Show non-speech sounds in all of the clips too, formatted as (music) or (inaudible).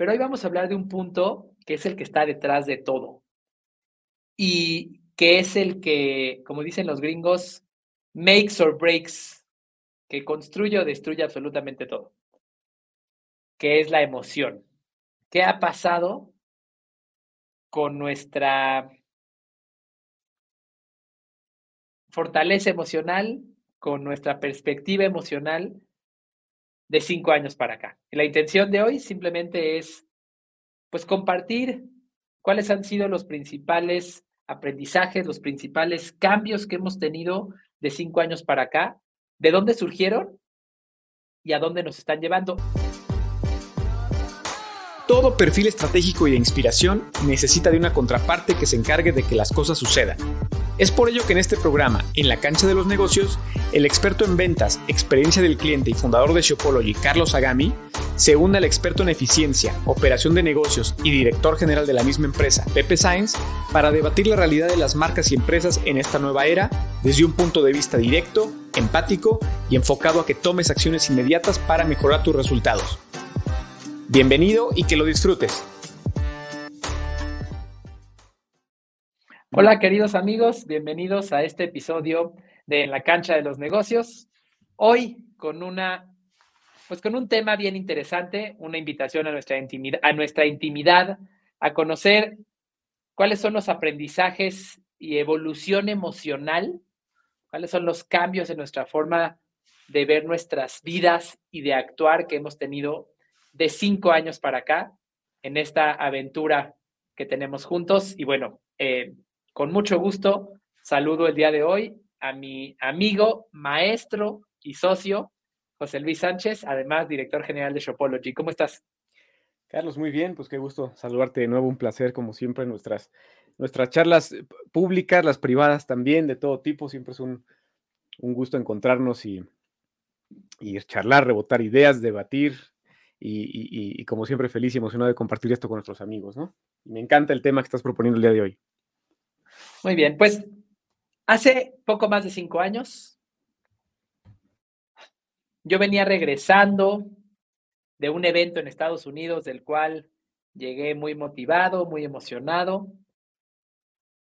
Pero hoy vamos a hablar de un punto que es el que está detrás de todo y que es el que, como dicen los gringos, makes or breaks, que construye o destruye absolutamente todo, que es la emoción. ¿Qué ha pasado con nuestra fortaleza emocional, con nuestra perspectiva emocional de cinco años para acá. la intención de hoy simplemente es, pues, compartir cuáles han sido los principales aprendizajes, los principales cambios que hemos tenido de cinco años para acá, de dónde surgieron y a dónde nos están llevando. Todo perfil estratégico y de inspiración necesita de una contraparte que se encargue de que las cosas sucedan. Es por ello que en este programa, en la cancha de los negocios, el experto en ventas, experiencia del cliente y fundador de Shopology, Carlos Agami, se une al experto en eficiencia, operación de negocios y director general de la misma empresa, Pepe Sainz, para debatir la realidad de las marcas y empresas en esta nueva era desde un punto de vista directo, empático y enfocado a que tomes acciones inmediatas para mejorar tus resultados. Bienvenido y que lo disfrutes. Hola queridos amigos, bienvenidos a este episodio de la cancha de los negocios. Hoy con una pues con un tema bien interesante, una invitación a nuestra intimidad, a nuestra intimidad, a conocer cuáles son los aprendizajes y evolución emocional, cuáles son los cambios en nuestra forma de ver nuestras vidas y de actuar que hemos tenido de cinco años para acá en esta aventura que tenemos juntos. Y bueno, eh, con mucho gusto, saludo el día de hoy a mi amigo, maestro y socio, José Luis Sánchez, además director general de Shopology. ¿Cómo estás? Carlos, muy bien, pues qué gusto saludarte de nuevo, un placer como siempre nuestras, nuestras charlas públicas, las privadas también, de todo tipo, siempre es un, gusto encontrarnos y, y, charlar, rebotar ideas, debatir y, como siempre feliz y emocionado de compartir esto con nuestros amigos, ¿no? Me encanta el tema que estás proponiendo el día de hoy. Muy bien, pues hace poco más de cinco años, yo venía regresando de un evento en Estados Unidos del cual llegué muy motivado, muy emocionado.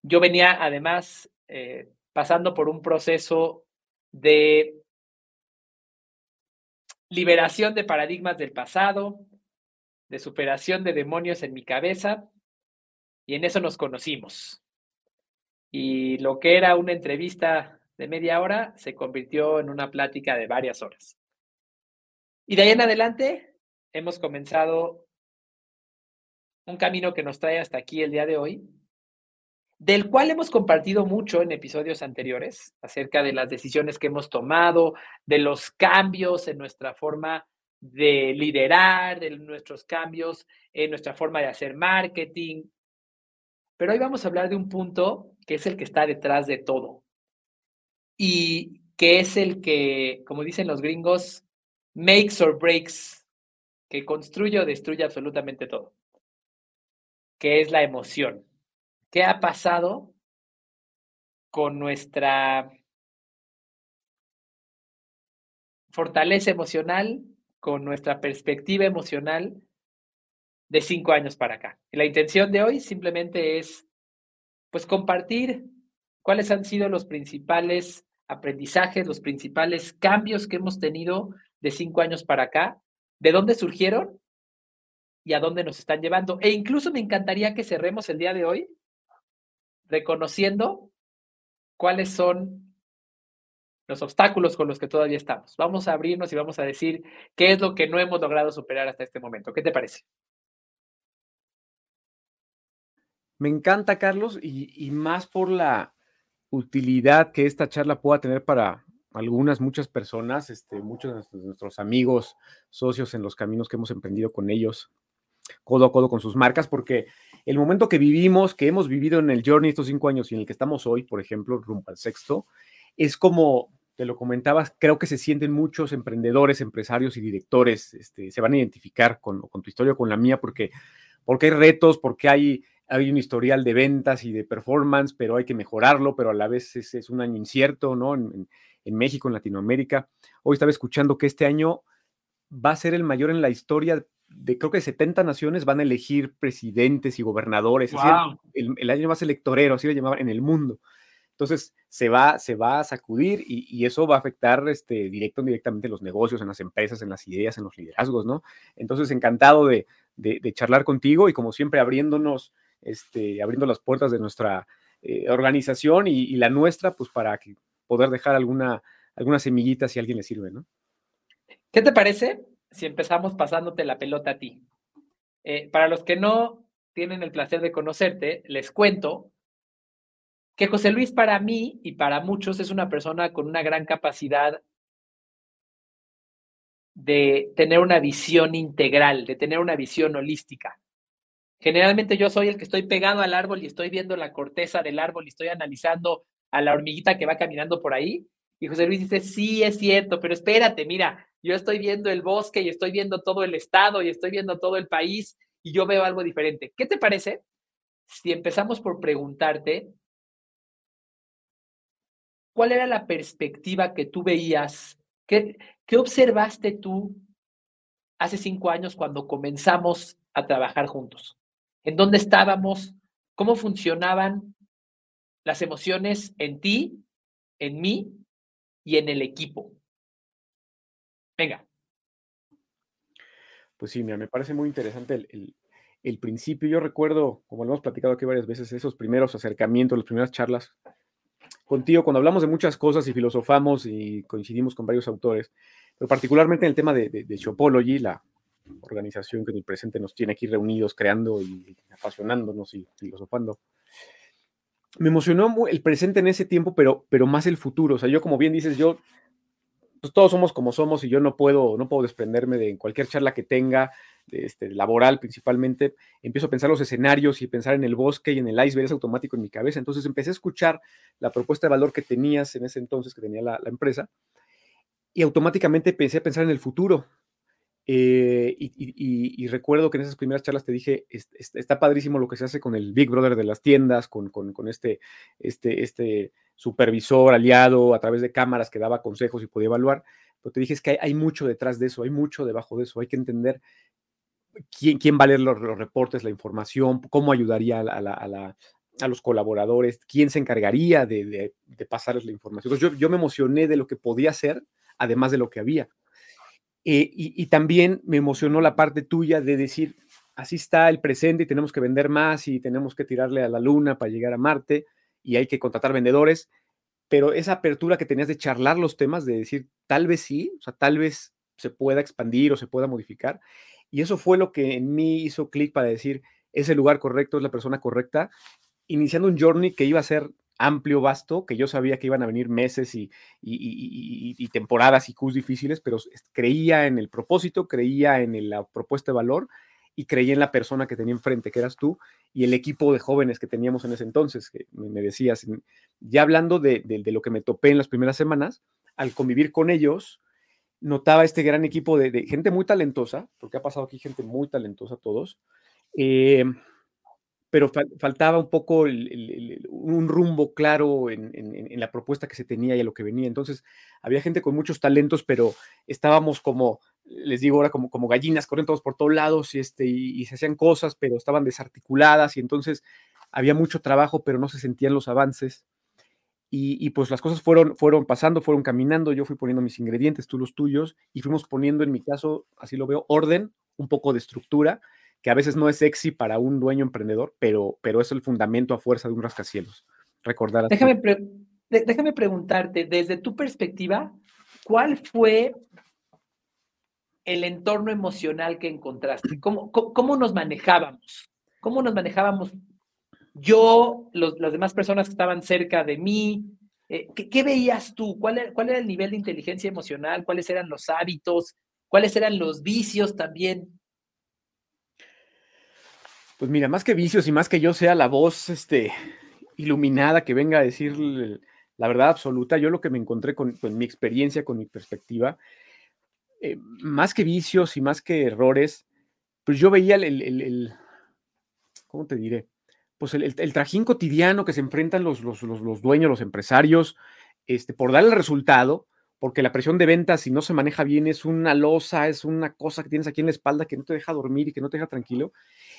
Yo venía además eh, pasando por un proceso de liberación de paradigmas del pasado, de superación de demonios en mi cabeza, y en eso nos conocimos y lo que era una entrevista de media hora se convirtió en una plática de varias horas. Y de ahí en adelante hemos comenzado un camino que nos trae hasta aquí el día de hoy, del cual hemos compartido mucho en episodios anteriores acerca de las decisiones que hemos tomado, de los cambios en nuestra forma de liderar, de nuestros cambios en nuestra forma de hacer marketing. Pero hoy vamos a hablar de un punto que es el que está detrás de todo y que es el que, como dicen los gringos, makes or breaks, que construye o destruye absolutamente todo, que es la emoción. ¿Qué ha pasado con nuestra fortaleza emocional, con nuestra perspectiva emocional de cinco años para acá? la intención de hoy simplemente es pues compartir cuáles han sido los principales aprendizajes, los principales cambios que hemos tenido de cinco años para acá, de dónde surgieron y a dónde nos están llevando. E incluso me encantaría que cerremos el día de hoy reconociendo cuáles son los obstáculos con los que todavía estamos. Vamos a abrirnos y vamos a decir qué es lo que no hemos logrado superar hasta este momento. ¿Qué te parece? Me encanta, Carlos, y, más por la utilidad que esta charla pueda tener para algunas, muchas personas, este, muchos de nuestros amigos, socios en los caminos que hemos emprendido con ellos, codo a codo con sus marcas, porque el momento que vivimos, que hemos vivido en el Journey estos cinco años y en el que estamos hoy, por ejemplo, rumbo al sexto, es como te lo comentabas, creo que se sienten muchos emprendedores, empresarios y directores, este, se van a identificar con, tu historia, con la mía, porque, porque hay retos, porque hay hay un historial de ventas y de performance, pero hay que mejorarlo, pero a la vez es, un año incierto, ¿no? En, México, en Latinoamérica. Hoy estaba escuchando que este año va a ser el mayor en la historia de creo que 70 naciones van a elegir presidentes y gobernadores. el, año más electorero, así lo llamaban, en el mundo. Entonces, se va, se va a sacudir y, eso va a afectar este, directo o indirectamente los negocios, en las empresas, en las ideas, en los liderazgos, ¿no? Entonces, encantado de, charlar contigo y como siempre abriéndonos, este, abriendo las puertas de nuestra eh, organización y, la nuestra, pues para que poder dejar alguna, alguna semillita si a alguien le sirve, ¿no? ¿Qué te parece si empezamos pasándote la pelota a ti? Eh, para los que no tienen el placer de conocerte, les cuento que José Luis para mí y para muchos es una persona con una gran capacidad de tener una visión integral, de tener una visión holística. Generalmente yo soy el que estoy pegado al árbol y estoy viendo la corteza del árbol y estoy analizando a la hormiguita que va caminando por ahí. Y José Luis dice, sí, es cierto, pero espérate, mira, yo estoy viendo el bosque y estoy viendo todo el estado y estoy viendo todo el país y yo veo algo diferente. ¿Qué te parece si empezamos por preguntarte ¿Cuál era la perspectiva que tú veías? ¿Qué, qué observaste tú hace cinco años cuando comenzamos a trabajar juntos? ¿En dónde estábamos? ¿Cómo funcionaban las emociones en ti, en mí y en el equipo? Venga. Pues sí, mira, me parece muy interesante el, el, principio. Yo recuerdo, como lo hemos platicado aquí varias veces, esos primeros acercamientos, las primeras charlas contigo cuando hablamos de muchas cosas y filosofamos y coincidimos con varios autores, pero particularmente en el tema de, de, Shopology, la organización que en el presente nos tiene aquí reunidos, creando y apasionándonos y filosofando. Me emocionó el presente en ese tiempo, pero, pero más el futuro. O sea, yo, como bien dices, yo pues todos somos como somos y yo no puedo, no puedo desprenderme de cualquier charla que tenga, este, laboral principalmente, empiezo a pensar los escenarios y pensar en el bosque y en el iceberg, es automático en mi cabeza. Entonces empecé a escuchar la propuesta de valor que tenías en ese entonces, que tenía la, empresa, y automáticamente empecé a pensar en el futuro. Eh, y, recuerdo que en esas primeras charlas te dije, está padrísimo lo que se hace con el Big Brother de las tiendas, con, con, este, este, este supervisor aliado a través de cámaras que daba consejos y podía evaluar, pero te dije es que hay, mucho detrás de eso, hay mucho debajo de eso, hay que entender quién, quién va a leer los, reportes, la información, cómo ayudaría a, los colaboradores, quién se encargaría de, pasarles la información. Entonces yo, me emocioné de lo que podía hacer, además de lo que había. Eh, y, también me emocionó la parte tuya de decir, así está el presente y tenemos que vender más y tenemos que tirarle a la luna para llegar a Marte y hay que contratar vendedores, pero esa apertura que tenías de charlar los temas, de decir, tal vez sí, o sea, tal vez se pueda expandir o se pueda modificar, y eso fue lo que en mí hizo clic para decir, es el lugar correcto, es la persona correcta, iniciando un journey que iba a ser amplio, vasto, que yo sabía que iban a venir meses y, y, temporadas y Qs difíciles, pero creía en el propósito, creía en la propuesta de valor y creía en la persona que tenía enfrente, que eras tú, y el equipo de jóvenes que teníamos en ese entonces, que me decías, ya hablando de, de lo que me topé en las primeras semanas, al convivir con ellos, notaba este gran equipo de, gente muy talentosa, porque ha pasado aquí gente muy talentosa todos, eh, pero faltaba un poco un rumbo claro en, la propuesta que se tenía y a lo que venía. Entonces, había gente con muchos talentos, pero estábamos como, les digo ahora, como, como gallinas, corriendo todos por todos lados y, este, y se hacían cosas, pero estaban desarticuladas y entonces había mucho trabajo, pero no se sentían los avances. Y, pues las cosas fueron, fueron pasando, fueron caminando, yo fui poniendo mis ingredientes, tú los tuyos, y fuimos poniendo, en mi caso, así lo veo, orden, un poco de estructura, que a veces no es sexy para un dueño emprendedor, pero, pero es el fundamento a fuerza de un rascacielos. Recordar. Déjame, déjame preguntarte, desde tu perspectiva, ¿cuál fue el entorno emocional que encontraste? ¿Cómo, cómo nos manejábamos? ¿Cómo nos manejábamos yo, las demás personas que estaban cerca de mí, eh, ¿qué, veías tú? ¿Cuál era, ¿Cuál era el nivel de inteligencia emocional? ¿Cuáles eran los hábitos? ¿Cuáles eran los vicios también? Pues mira, más que vicios y más que yo sea la voz este, iluminada que venga a decir la verdad absoluta, yo lo que me encontré con, mi experiencia, con mi perspectiva, eh, más que vicios y más que errores, pues yo veía el, el ¿cómo te diré? pues el, trajín cotidiano que se enfrentan los, los, dueños, los empresarios, este, por dar el resultado, porque la presión de ventas, si no se maneja bien, es una losa, es una cosa que tienes aquí en la espalda que no te deja dormir y que no te deja tranquilo.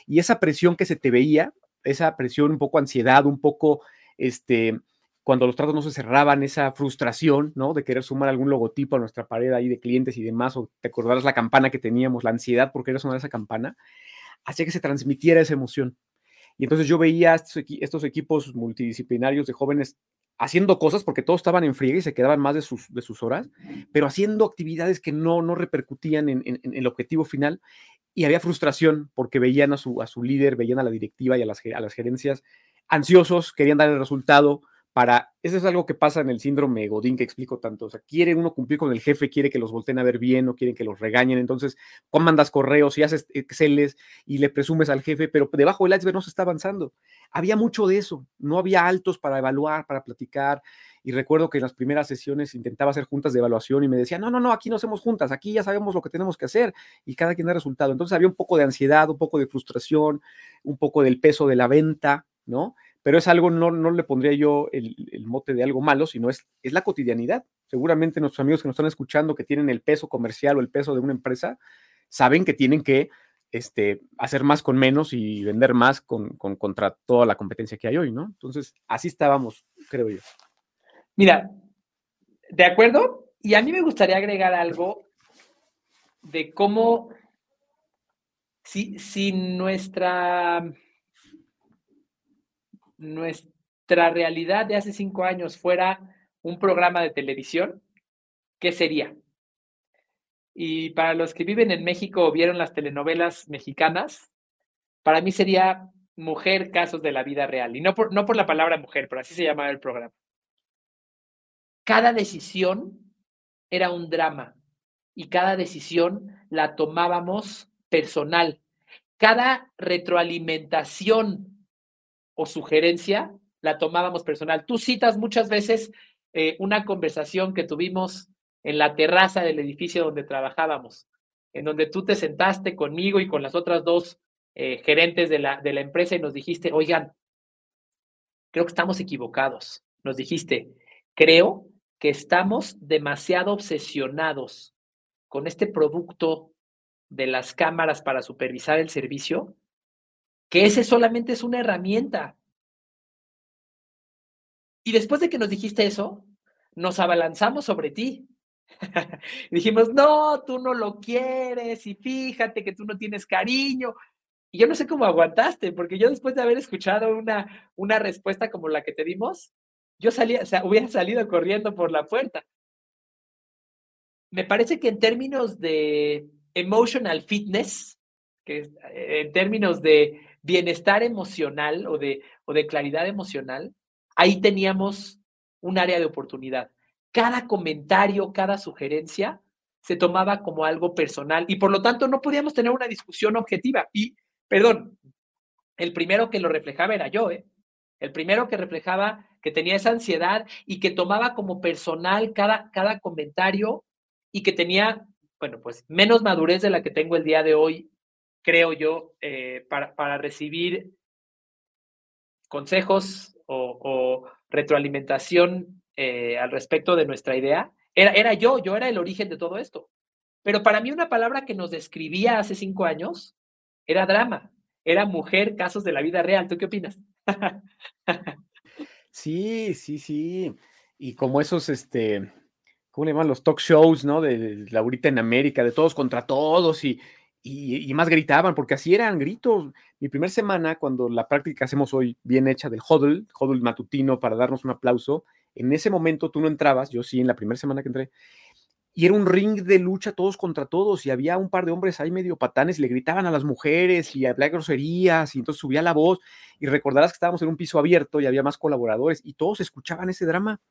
Y esa presión que se te veía, esa presión, un poco ansiedad, un poco, este, cuando los tratos no se cerraban, esa frustración, ¿no? De querer sumar algún logotipo a nuestra pared ahí de clientes y demás, o te acordarás la campana que teníamos, la ansiedad por querer sonar esa campana, hacía que se transmitiera esa emoción. Y entonces yo veía estos, estos equipos multidisciplinarios de jóvenes haciendo cosas, porque todos estaban en friega y se quedaban más de sus, de sus horas, pero haciendo actividades que no, no repercutían en, el objetivo final y había frustración porque veían a su, a su líder, veían a la directiva y a las, a las gerencias ansiosos, querían dar el resultado, para, eso es algo que pasa en el síndrome Godín que explico tanto, o sea, quiere uno cumplir con el jefe, quiere que los volteen a ver bien, no quieren que los regañen, entonces mandas correos y haces Exceles y le presumes al jefe, pero debajo del iceberg no se está avanzando. Había mucho de eso, no había altos para evaluar, para platicar, y recuerdo que en las primeras sesiones intentaba hacer juntas de evaluación y me decía, no, no, no, aquí no hacemos juntas, aquí ya sabemos lo que tenemos que hacer y cada quien da resultado. Entonces había un poco de ansiedad, un poco de frustración, un poco del peso de la venta, ¿no? Pero es algo, no, no le pondría yo el, mote de algo malo, sino es, es la cotidianidad. Seguramente nuestros amigos que nos están escuchando, que tienen el peso comercial o el peso de una empresa, saben que tienen que este, hacer más con menos y vender más con, contra toda la competencia que hay hoy, ¿no? Entonces, así estábamos, creo yo. Mira, de acuerdo, y a mí me gustaría agregar algo de cómo, si, si nuestra nuestra realidad de hace cinco años fuera un programa de televisión, ¿qué sería? Y para los que viven en México o vieron las telenovelas mexicanas, para mí sería Mujer, casos de la vida real. Y no por, no por la palabra mujer, pero así se llamaba el programa. Cada decisión era un drama y cada decisión la tomábamos personal. Cada retroalimentación o sugerencia la tomábamos personal. Tú citas muchas veces eh, una conversación que tuvimos en la terraza del edificio donde trabajábamos, en donde tú te sentaste conmigo y con las otras dos eh, gerentes de la, de la empresa y nos dijiste, oigan, creo que estamos equivocados. Nos dijiste, creo que estamos demasiado obsesionados con este producto de las cámaras para supervisar el servicio que ese solamente es una herramienta. Y después de que nos dijiste eso, nos abalanzamos sobre ti. (laughs) dijimos, no, tú no lo quieres y fíjate que tú no tienes cariño. Y yo no sé cómo aguantaste, porque yo después de haber escuchado una, una respuesta como la que te dimos, yo salía, o sea, hubiera salido corriendo por la puerta. Me parece que en términos de emotional fitness, que eh, en términos de bienestar emocional o de, o de claridad emocional, ahí teníamos un área de oportunidad. Cada comentario, cada sugerencia se tomaba como algo personal y por lo tanto no podíamos tener una discusión objetiva. Y, perdón, el primero que lo reflejaba era yo, ¿eh? El primero que reflejaba que tenía esa ansiedad y que tomaba como personal cada, cada comentario y que tenía, bueno, pues menos madurez de la que tengo el día de hoy creo yo, eh, para, para, recibir consejos o, retroalimentación eh, al respecto de nuestra idea. Era, era yo, yo era el origen de todo esto. Pero para mí una palabra que nos describía hace cinco años era drama, era mujer, casos de la vida real. ¿Tú qué opinas? sí, sí, sí. Y como esos, este, ¿cómo le llaman? Los talk shows, ¿no? De, de Laurita en América, de todos contra todos y, y, más gritaban, porque así eran gritos. Mi primera semana, cuando la práctica hacemos hoy bien hecha del huddle, huddle matutino para darnos un aplauso, en ese momento tú no entrabas, yo sí, en la primera semana que entré, y era un ring de lucha todos contra todos y había un par de hombres ahí medio patanes y le gritaban a las mujeres y había groserías y entonces subía la voz y recordarás que estábamos en un piso abierto y había más colaboradores y todos escuchaban ese drama.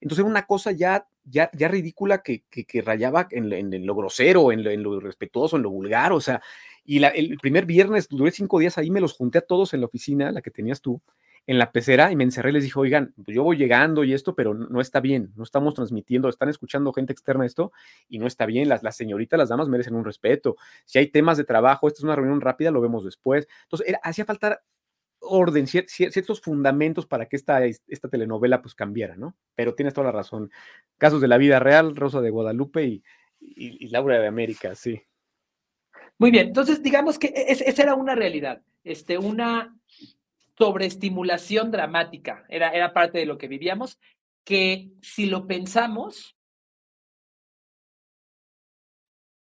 Entonces era una cosa ya, ya, ya ridícula que, que, rayaba en, lo grosero, en lo, en irrespetuoso, en lo vulgar, o sea, y la, el primer viernes duré cinco días ahí, me los junté a todos en la oficina, la que tenías tú, en la pecera y me encerré y les dije, oigan, pues yo voy llegando y esto, pero no está bien, no estamos transmitiendo, están escuchando gente externa esto y no está bien, las, señoritas, las damas merecen un respeto. Si hay temas de trabajo, esta es una reunión rápida, lo vemos después. Entonces, hacía falta orden, ciertos fundamentos para que esta, esta telenovela pues cambiara, ¿no? Pero tienes toda la razón. Casos de la vida real, Rosa de Guadalupe y, y, Laura de América, sí. Muy bien, entonces digamos que e, esa era una realidad, este, una sobreestimulación dramática, era, era parte de lo que vivíamos, que si lo pensamos,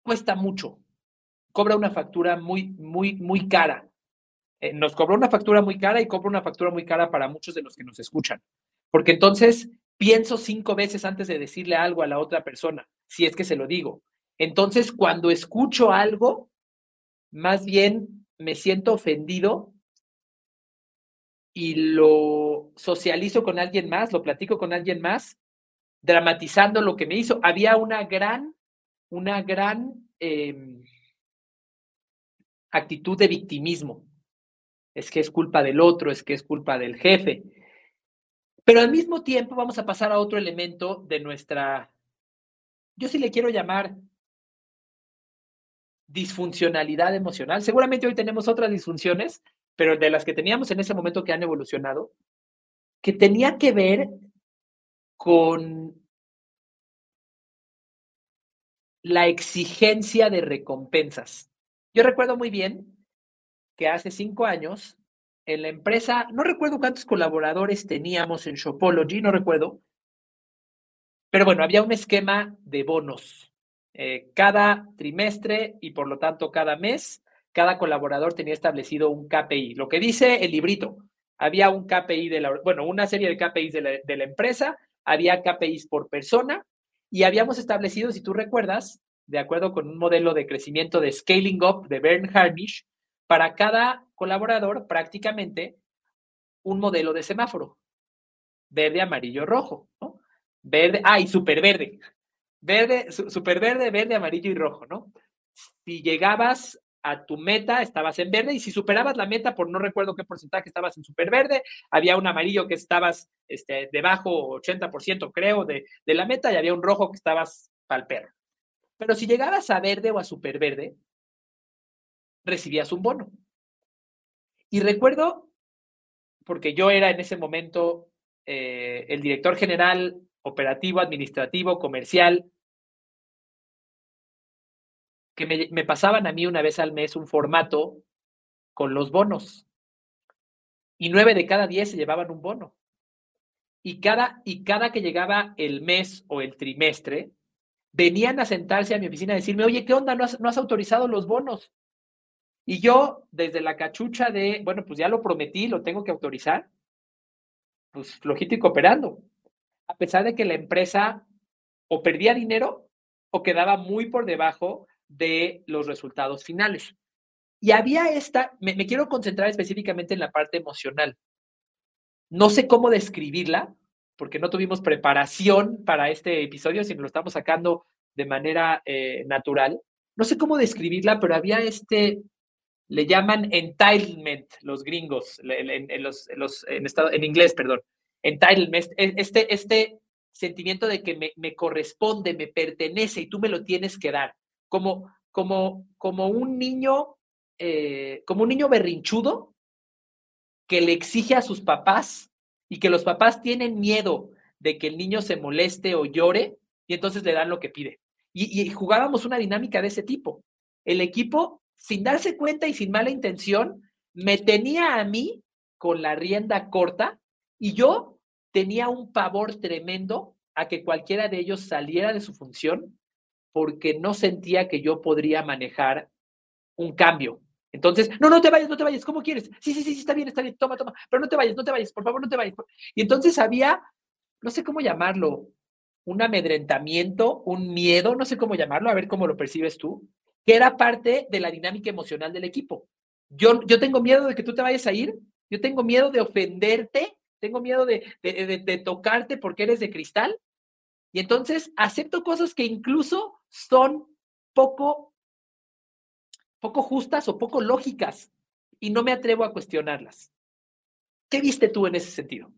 cuesta mucho, cobra una factura muy, muy, muy cara. Eh, nos cobró una factura muy cara y cobra una factura muy cara para muchos de los que nos escuchan. Porque entonces pienso cinco veces antes de decirle algo a la otra persona, si es que se lo digo. Entonces, cuando escucho algo, más bien me siento ofendido y lo socializo con alguien más, lo platico con alguien más, dramatizando lo que me hizo. Había una gran, una gran em, actitud de victimismo. Es que es culpa del otro, es que es culpa del jefe. Pero al mismo tiempo vamos a pasar a otro elemento de nuestra, yo sí le quiero llamar disfuncionalidad emocional. Seguramente hoy tenemos otras disfunciones, pero de las que teníamos en ese momento que han evolucionado, que tenía que ver con la exigencia de recompensas. Yo recuerdo muy bien que hace cinco años en la empresa, no recuerdo cuántos colaboradores teníamos en Shopology, no recuerdo, pero bueno, había un esquema de bonos. Eh, cada trimestre y por lo tanto cada mes cada colaborador tenía establecido un KPI. Lo que dice el librito, había un KPI de la, bueno, una serie de KPIs de la, empresa, había KPIs por persona y habíamos establecido, si tú recuerdas, de acuerdo con un modelo de crecimiento de Scaling Up de Bern Harnish, para cada colaborador prácticamente un modelo de semáforo. Verde, amarillo, rojo, ¿no? Verde, ah, y super verde. Verde, super verde, verde, amarillo y rojo, ¿no? Si llegabas a tu meta, estabas en verde, y si superabas la meta por no recuerdo qué porcentaje estabas en super verde, había un amarillo que estabas este, debajo, 80% creo, de, de la meta, y había un rojo que estabas pal perro. Pero si llegabas a verde o a super verde, recibías un bono. Y recuerdo, porque yo era en ese momento eh, el director general operativo, administrativo, comercial que me, pasaban a mí una vez al mes un formato con los bonos. Y nueve de cada diez se llevaban un bono. Y cada, y cada que llegaba el mes o el trimestre, venían a sentarse a mi oficina a decirme, oye, ¿qué onda? ¿No has, no has autorizado los bonos? Y yo, desde la cachucha de, bueno, pues ya lo prometí, lo tengo que autorizar, pues flojito y cooperando. A pesar de que la empresa o perdía dinero o quedaba muy por debajo de los resultados finales. Y había esta, me, quiero concentrar específicamente en la parte emocional. No sé cómo describirla, porque no tuvimos preparación para este episodio, sino lo estamos sacando de manera eh, natural. No sé cómo describirla, pero había este, le llaman entitlement los gringos, en, los, en, estado, en inglés, perdón, entitlement, este, este sentimiento de que me, me corresponde, me pertenece y tú me lo tienes que dar como, como, como un niño, eh, como un niño berrinchudo que le exige a sus papás y que los papás tienen miedo de que el niño se moleste o llore y entonces le dan lo que pide. Y, y, jugábamos una dinámica de ese tipo. El equipo, sin darse cuenta y sin mala intención, me tenía a mí con la rienda corta y yo tenía un pavor tremendo a que cualquiera de ellos saliera de su función porque no sentía que yo podría manejar un cambio. Entonces, no, no te vayas, no te vayas, ¿cómo quieres? Sí, sí, sí, sí, está bien, está bien, toma, toma, pero no te vayas, no te vayas, por favor, no te vayas. Y entonces había, no sé cómo llamarlo, un amedrentamiento, un miedo, no sé cómo llamarlo, a ver cómo lo percibes tú, que era parte de la dinámica emocional del equipo. Yo, yo tengo miedo de que tú te vayas a ir, yo tengo miedo de ofenderte, tengo miedo de, de, de tocarte porque eres de cristal, y entonces acepto cosas que incluso son poco, poco justas o poco lógicas y no me atrevo a cuestionarlas. ¿Qué viste tú en ese sentido?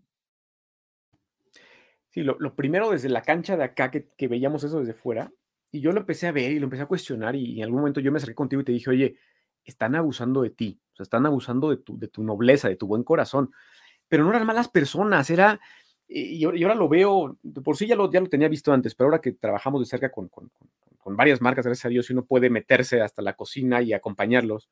Sí, lo, primero desde la cancha de acá, que, que, veíamos eso desde fuera, y yo lo empecé a ver y lo empecé a cuestionar, y, en algún momento yo me acerqué contigo y te dije, oye, están abusando de ti, están abusando de tu, de tu nobleza, de tu buen corazón. Pero no eran malas personas, era, y, ahora lo veo, por sí ya lo, ya lo tenía visto antes, pero ahora que trabajamos de cerca con, con, varias marcas, gracias a Dios, y uno puede meterse hasta la cocina y acompañarlos,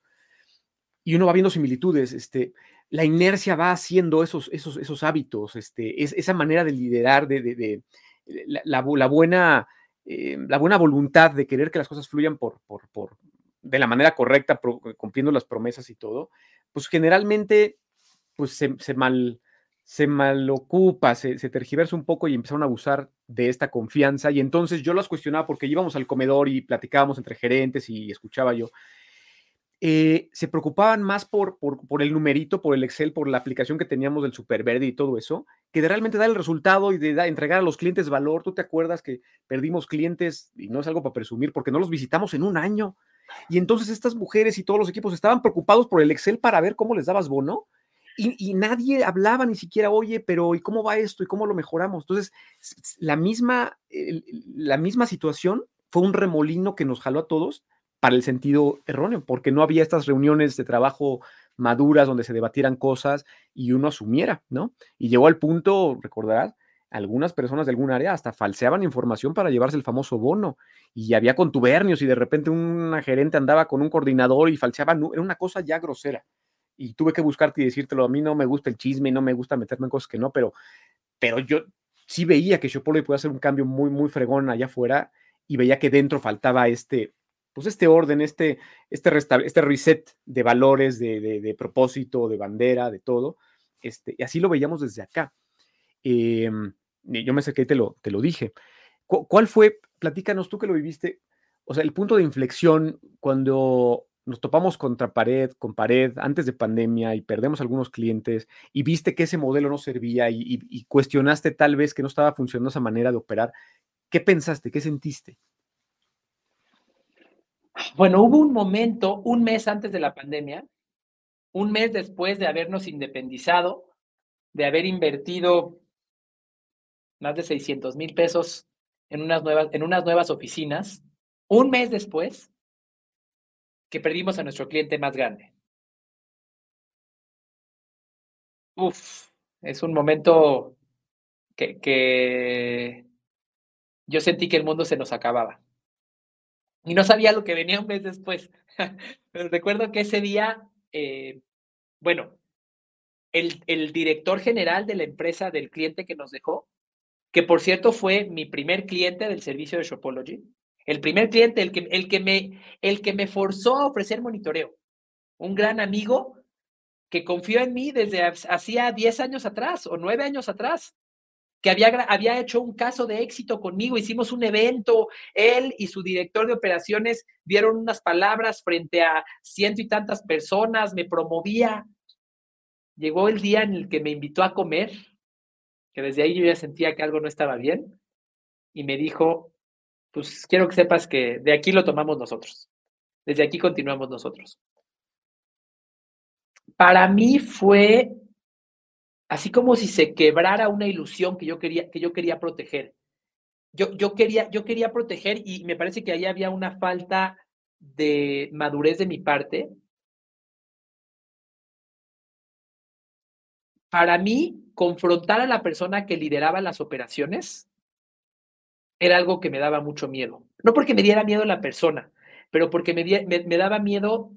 y uno va viendo similitudes, este, la inercia va haciendo esos, esos, esos hábitos, este, es, esa manera de liderar, de, de, la, la, buena, eh, la buena voluntad de querer que las cosas fluyan por, por, por de la manera correcta, cumpliendo las promesas y todo, pues generalmente pues se mal, se malocupa, se, se tergiversa un poco y empezaron a abusar de esta confianza. Y entonces yo los cuestionaba porque íbamos al comedor y platicábamos entre gerentes y escuchaba yo. Eh, se preocupaban más por, por, el numerito, por el Excel, por la aplicación que teníamos del Superverde y todo eso, que de realmente dar el resultado y de entregar a los clientes valor. ¿Tú te acuerdas que perdimos clientes, y no es algo para presumir, porque no los visitamos en un año? Y entonces estas mujeres y todos los equipos estaban preocupados por el Excel para ver cómo les dabas bono y, nadie hablaba ni siquiera, oye, pero ¿y cómo va esto? ¿Y cómo lo mejoramos? Entonces, la misma, la misma situación fue un remolino que nos jaló a todos para el sentido erróneo, porque no había estas reuniones de trabajo maduras donde se debatieran cosas y uno asumiera, ¿no? Y llegó al punto, recordarás, algunas personas de algún área hasta falseaban información para llevarse el famoso bono y había contubernios y de repente una gerente andaba con un coordinador y falseaba, era una cosa ya grosera y tuve que buscarte y decírtelo. A mí no me gusta el chisme no me gusta meterme en cosas que no, pero, pero yo sí veía que Shopolo podía hacer un cambio muy, muy fregón allá afuera y veía que dentro faltaba este, pues este orden, este, este, este reset de valores, de, de, propósito, de bandera, de todo. Este, y así lo veíamos desde acá. Em, yo me acerqué y te lo, te lo dije. ¿Cuál fue, platícanos tú que lo viviste, o sea, el punto de inflexión cuando nos topamos contra pared, con pared antes de pandemia y perdemos algunos clientes y viste que ese modelo no servía y, cuestionaste tal vez que no estaba funcionando esa manera de operar, ¿qué pensaste? ¿Qué sentiste? Bueno, hubo un momento, un mes antes de la pandemia, un mes después de habernos independizado, de haber invertido más de 600 mil pesos en unas, nuevas, en unas nuevas oficinas, un mes después, que perdimos a nuestro cliente más grande. Uf, es un momento que, que yo sentí que el mundo se nos acababa. Y no sabía lo que venía un mes después. (laughs) Pero recuerdo que ese día, eh, bueno, el, el, director general de la empresa del cliente que nos dejó, que por cierto fue mi primer cliente del servicio de Shopology, el primer cliente, el que, el que, me, el que me forzó a ofrecer monitoreo. Un gran amigo que confió en mí desde hacía 10 años atrás o 9 años atrás, que había, había hecho un caso de éxito conmigo, hicimos un evento, él y su director de operaciones dieron unas palabras frente a ciento y tantas personas, me promovía. Llegó el día en el que me invitó a comer, que desde ahí yo ya sentía que algo no estaba bien, y me dijo, pues quiero que sepas que de aquí lo tomamos nosotros. Desde aquí continuamos nosotros. Para mí fue así como si se quebrara una ilusión que yo quería, que yo quería proteger. Yo, yo, quería, yo quería proteger y me parece que ahí había una falta de madurez de mi parte. Para mí, confrontar a la persona que lideraba las operaciones era algo que me daba mucho miedo. No porque me diera miedo la persona, pero porque me, me, daba miedo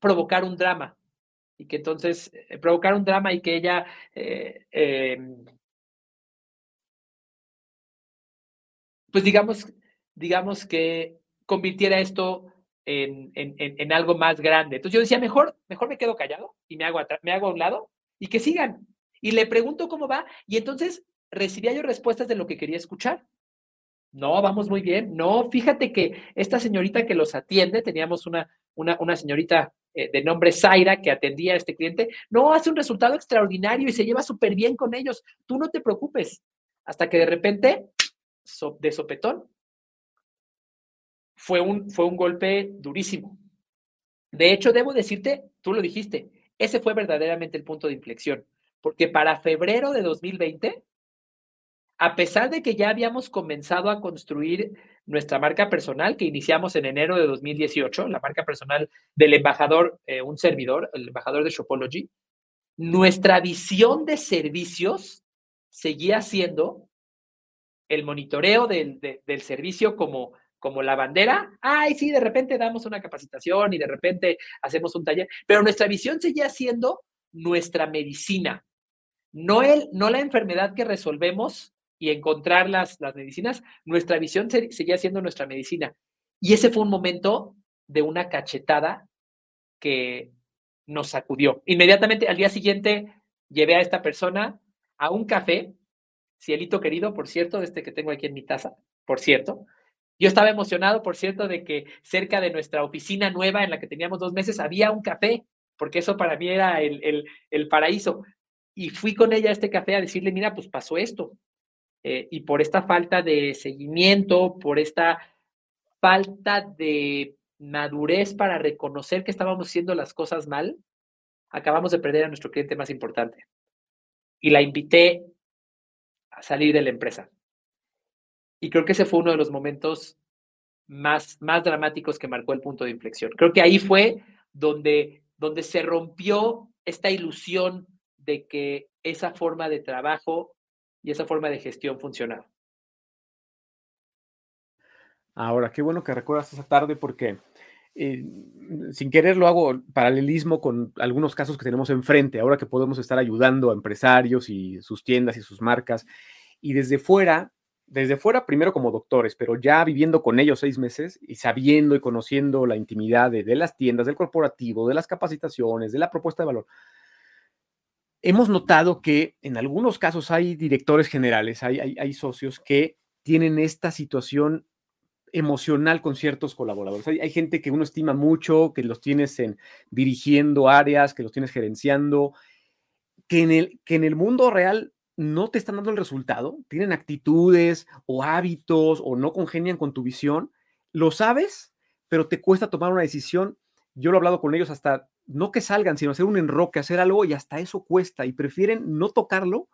provocar un drama. Y que entonces, eh, provocar un drama y que ella eh, em, pues digamos, digamos que convirtiera esto en, en, en, algo más grande. Entonces yo decía, mejor, mejor me quedo callado y me hago, me hago a un lado y que sigan. Y le pregunto cómo va y entonces recibía yo respuestas de lo que quería escuchar. No, vamos muy bien. No, fíjate que esta señorita que los atiende, teníamos una, una, una señorita eh, de nombre Zaira que atendía a este cliente, no, hace un resultado extraordinario y se lleva súper bien con ellos. Tú no te preocupes. Hasta que de repente, de sopetón, fue un, fue un golpe durísimo. De hecho, debo decirte, tú lo dijiste, ese fue verdaderamente el punto de inflexión, porque para febrero de 2020 a pesar de que ya habíamos comenzado a construir nuestra marca personal que iniciamos en enero de 2018, la marca personal del embajador, eh, un servidor, el embajador de Shopology, nuestra visión de servicios seguía siendo el monitoreo del, del servicio como, como la bandera. Ay, sí, de repente damos una capacitación y de repente hacemos un taller, pero nuestra visión seguía siendo nuestra medicina, no, el, no la enfermedad que resolvemos y encontrar las, las medicinas, nuestra visión seguía siendo nuestra medicina. Y ese fue un momento de una cachetada que nos sacudió. Inmediatamente al día siguiente llevé a esta persona a un café, cielito querido, por cierto, este que tengo aquí en mi taza, por cierto. Yo estaba emocionado, por cierto, de que cerca de nuestra oficina nueva en la que teníamos dos meses había un café, porque eso para mí era el, el, el paraíso. Y fui con ella a este café a decirle, mira, pues pasó esto. Eh, y por esta falta de seguimiento, por esta falta de madurez para reconocer que estábamos haciendo las cosas mal, acabamos de perder a nuestro cliente más importante. Y la invité a salir de la empresa. Y creo que ese fue uno de los momentos más, más dramáticos que marcó el punto de inflexión. Creo que ahí fue donde, donde se rompió esta ilusión de que esa forma de trabajo y esa forma de gestión funcionaba. Ahora, qué bueno que recuerdas esa tarde porque eh, sin querer lo hago paralelismo con algunos casos que tenemos enfrente, ahora que podemos estar ayudando a empresarios y sus tiendas y sus marcas. Y desde fuera, desde fuera primero como doctores, pero ya viviendo con ellos seis meses y sabiendo y conociendo la intimidad de las tiendas, del corporativo, de las capacitaciones, de la propuesta de valor, hemos notado que en algunos casos hay directores generales, hay, hay, socios que tienen esta situación emocional con ciertos colaboradores. Hay, gente que uno estima mucho, que los tienes en, dirigiendo áreas, que los tienes gerenciando, que en, el, que en el mundo real no te están dando el resultado, tienen actitudes o hábitos o no congenian con tu visión, lo sabes, pero te cuesta tomar una decisión. Yo lo he hablado con ellos hasta no que salgan, sino hacer un enroque, hacer algo y hasta eso cuesta y prefieren no tocarlo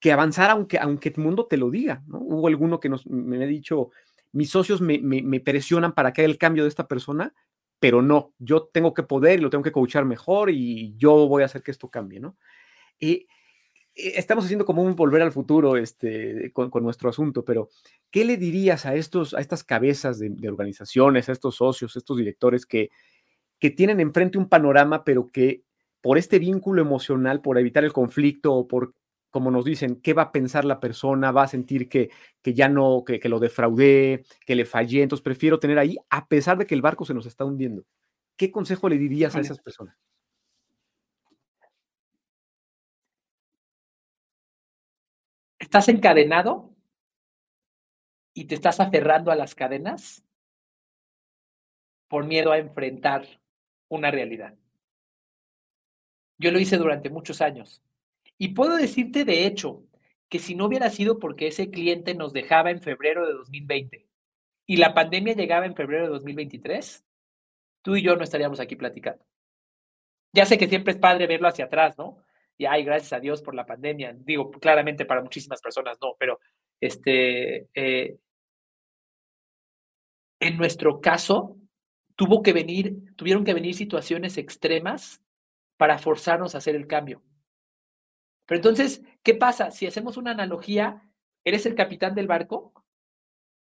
que avanzar aunque, aunque el mundo te lo diga. ¿no? Hubo alguno que nos, me ha dicho, mis socios me, me, presionan para que haga el cambio de esta persona, pero no, yo tengo que poder y lo tengo que coachar mejor y yo voy a hacer que esto cambie, ¿no? Y eh, estamos haciendo como un volver al futuro este, con, nuestro asunto, pero ¿qué le dirías a, estos, a estas cabezas de, de organizaciones, a estos socios, a estos directores que, que tienen enfrente un panorama, pero que por este vínculo emocional, por evitar el conflicto o por, como nos dicen, qué va a pensar la persona, va a sentir que, que ya no, que, que lo defraudé, que le fallé, entonces prefiero tener ahí, a pesar de que el barco se nos está hundiendo. ¿Qué consejo le dirías a esas personas? ¿Estás encadenado y te estás aferrando a las cadenas por miedo a enfrentar una realidad. Yo lo hice durante muchos años. Y puedo decirte, de hecho, que si no hubiera sido porque ese cliente nos dejaba en febrero de 2020 y la pandemia llegaba en febrero de 2023, tú y yo no estaríamos aquí platicando. Ya sé que siempre es padre verlo hacia atrás, ¿no? Y ay, gracias a Dios por la pandemia. Digo, claramente para muchísimas personas no, pero este, eh, en nuestro caso, tuvo que venir, tuvieron que venir situaciones extremas para forzarnos a hacer el cambio. Pero entonces, ¿qué pasa? Si hacemos una analogía, eres el capitán del barco,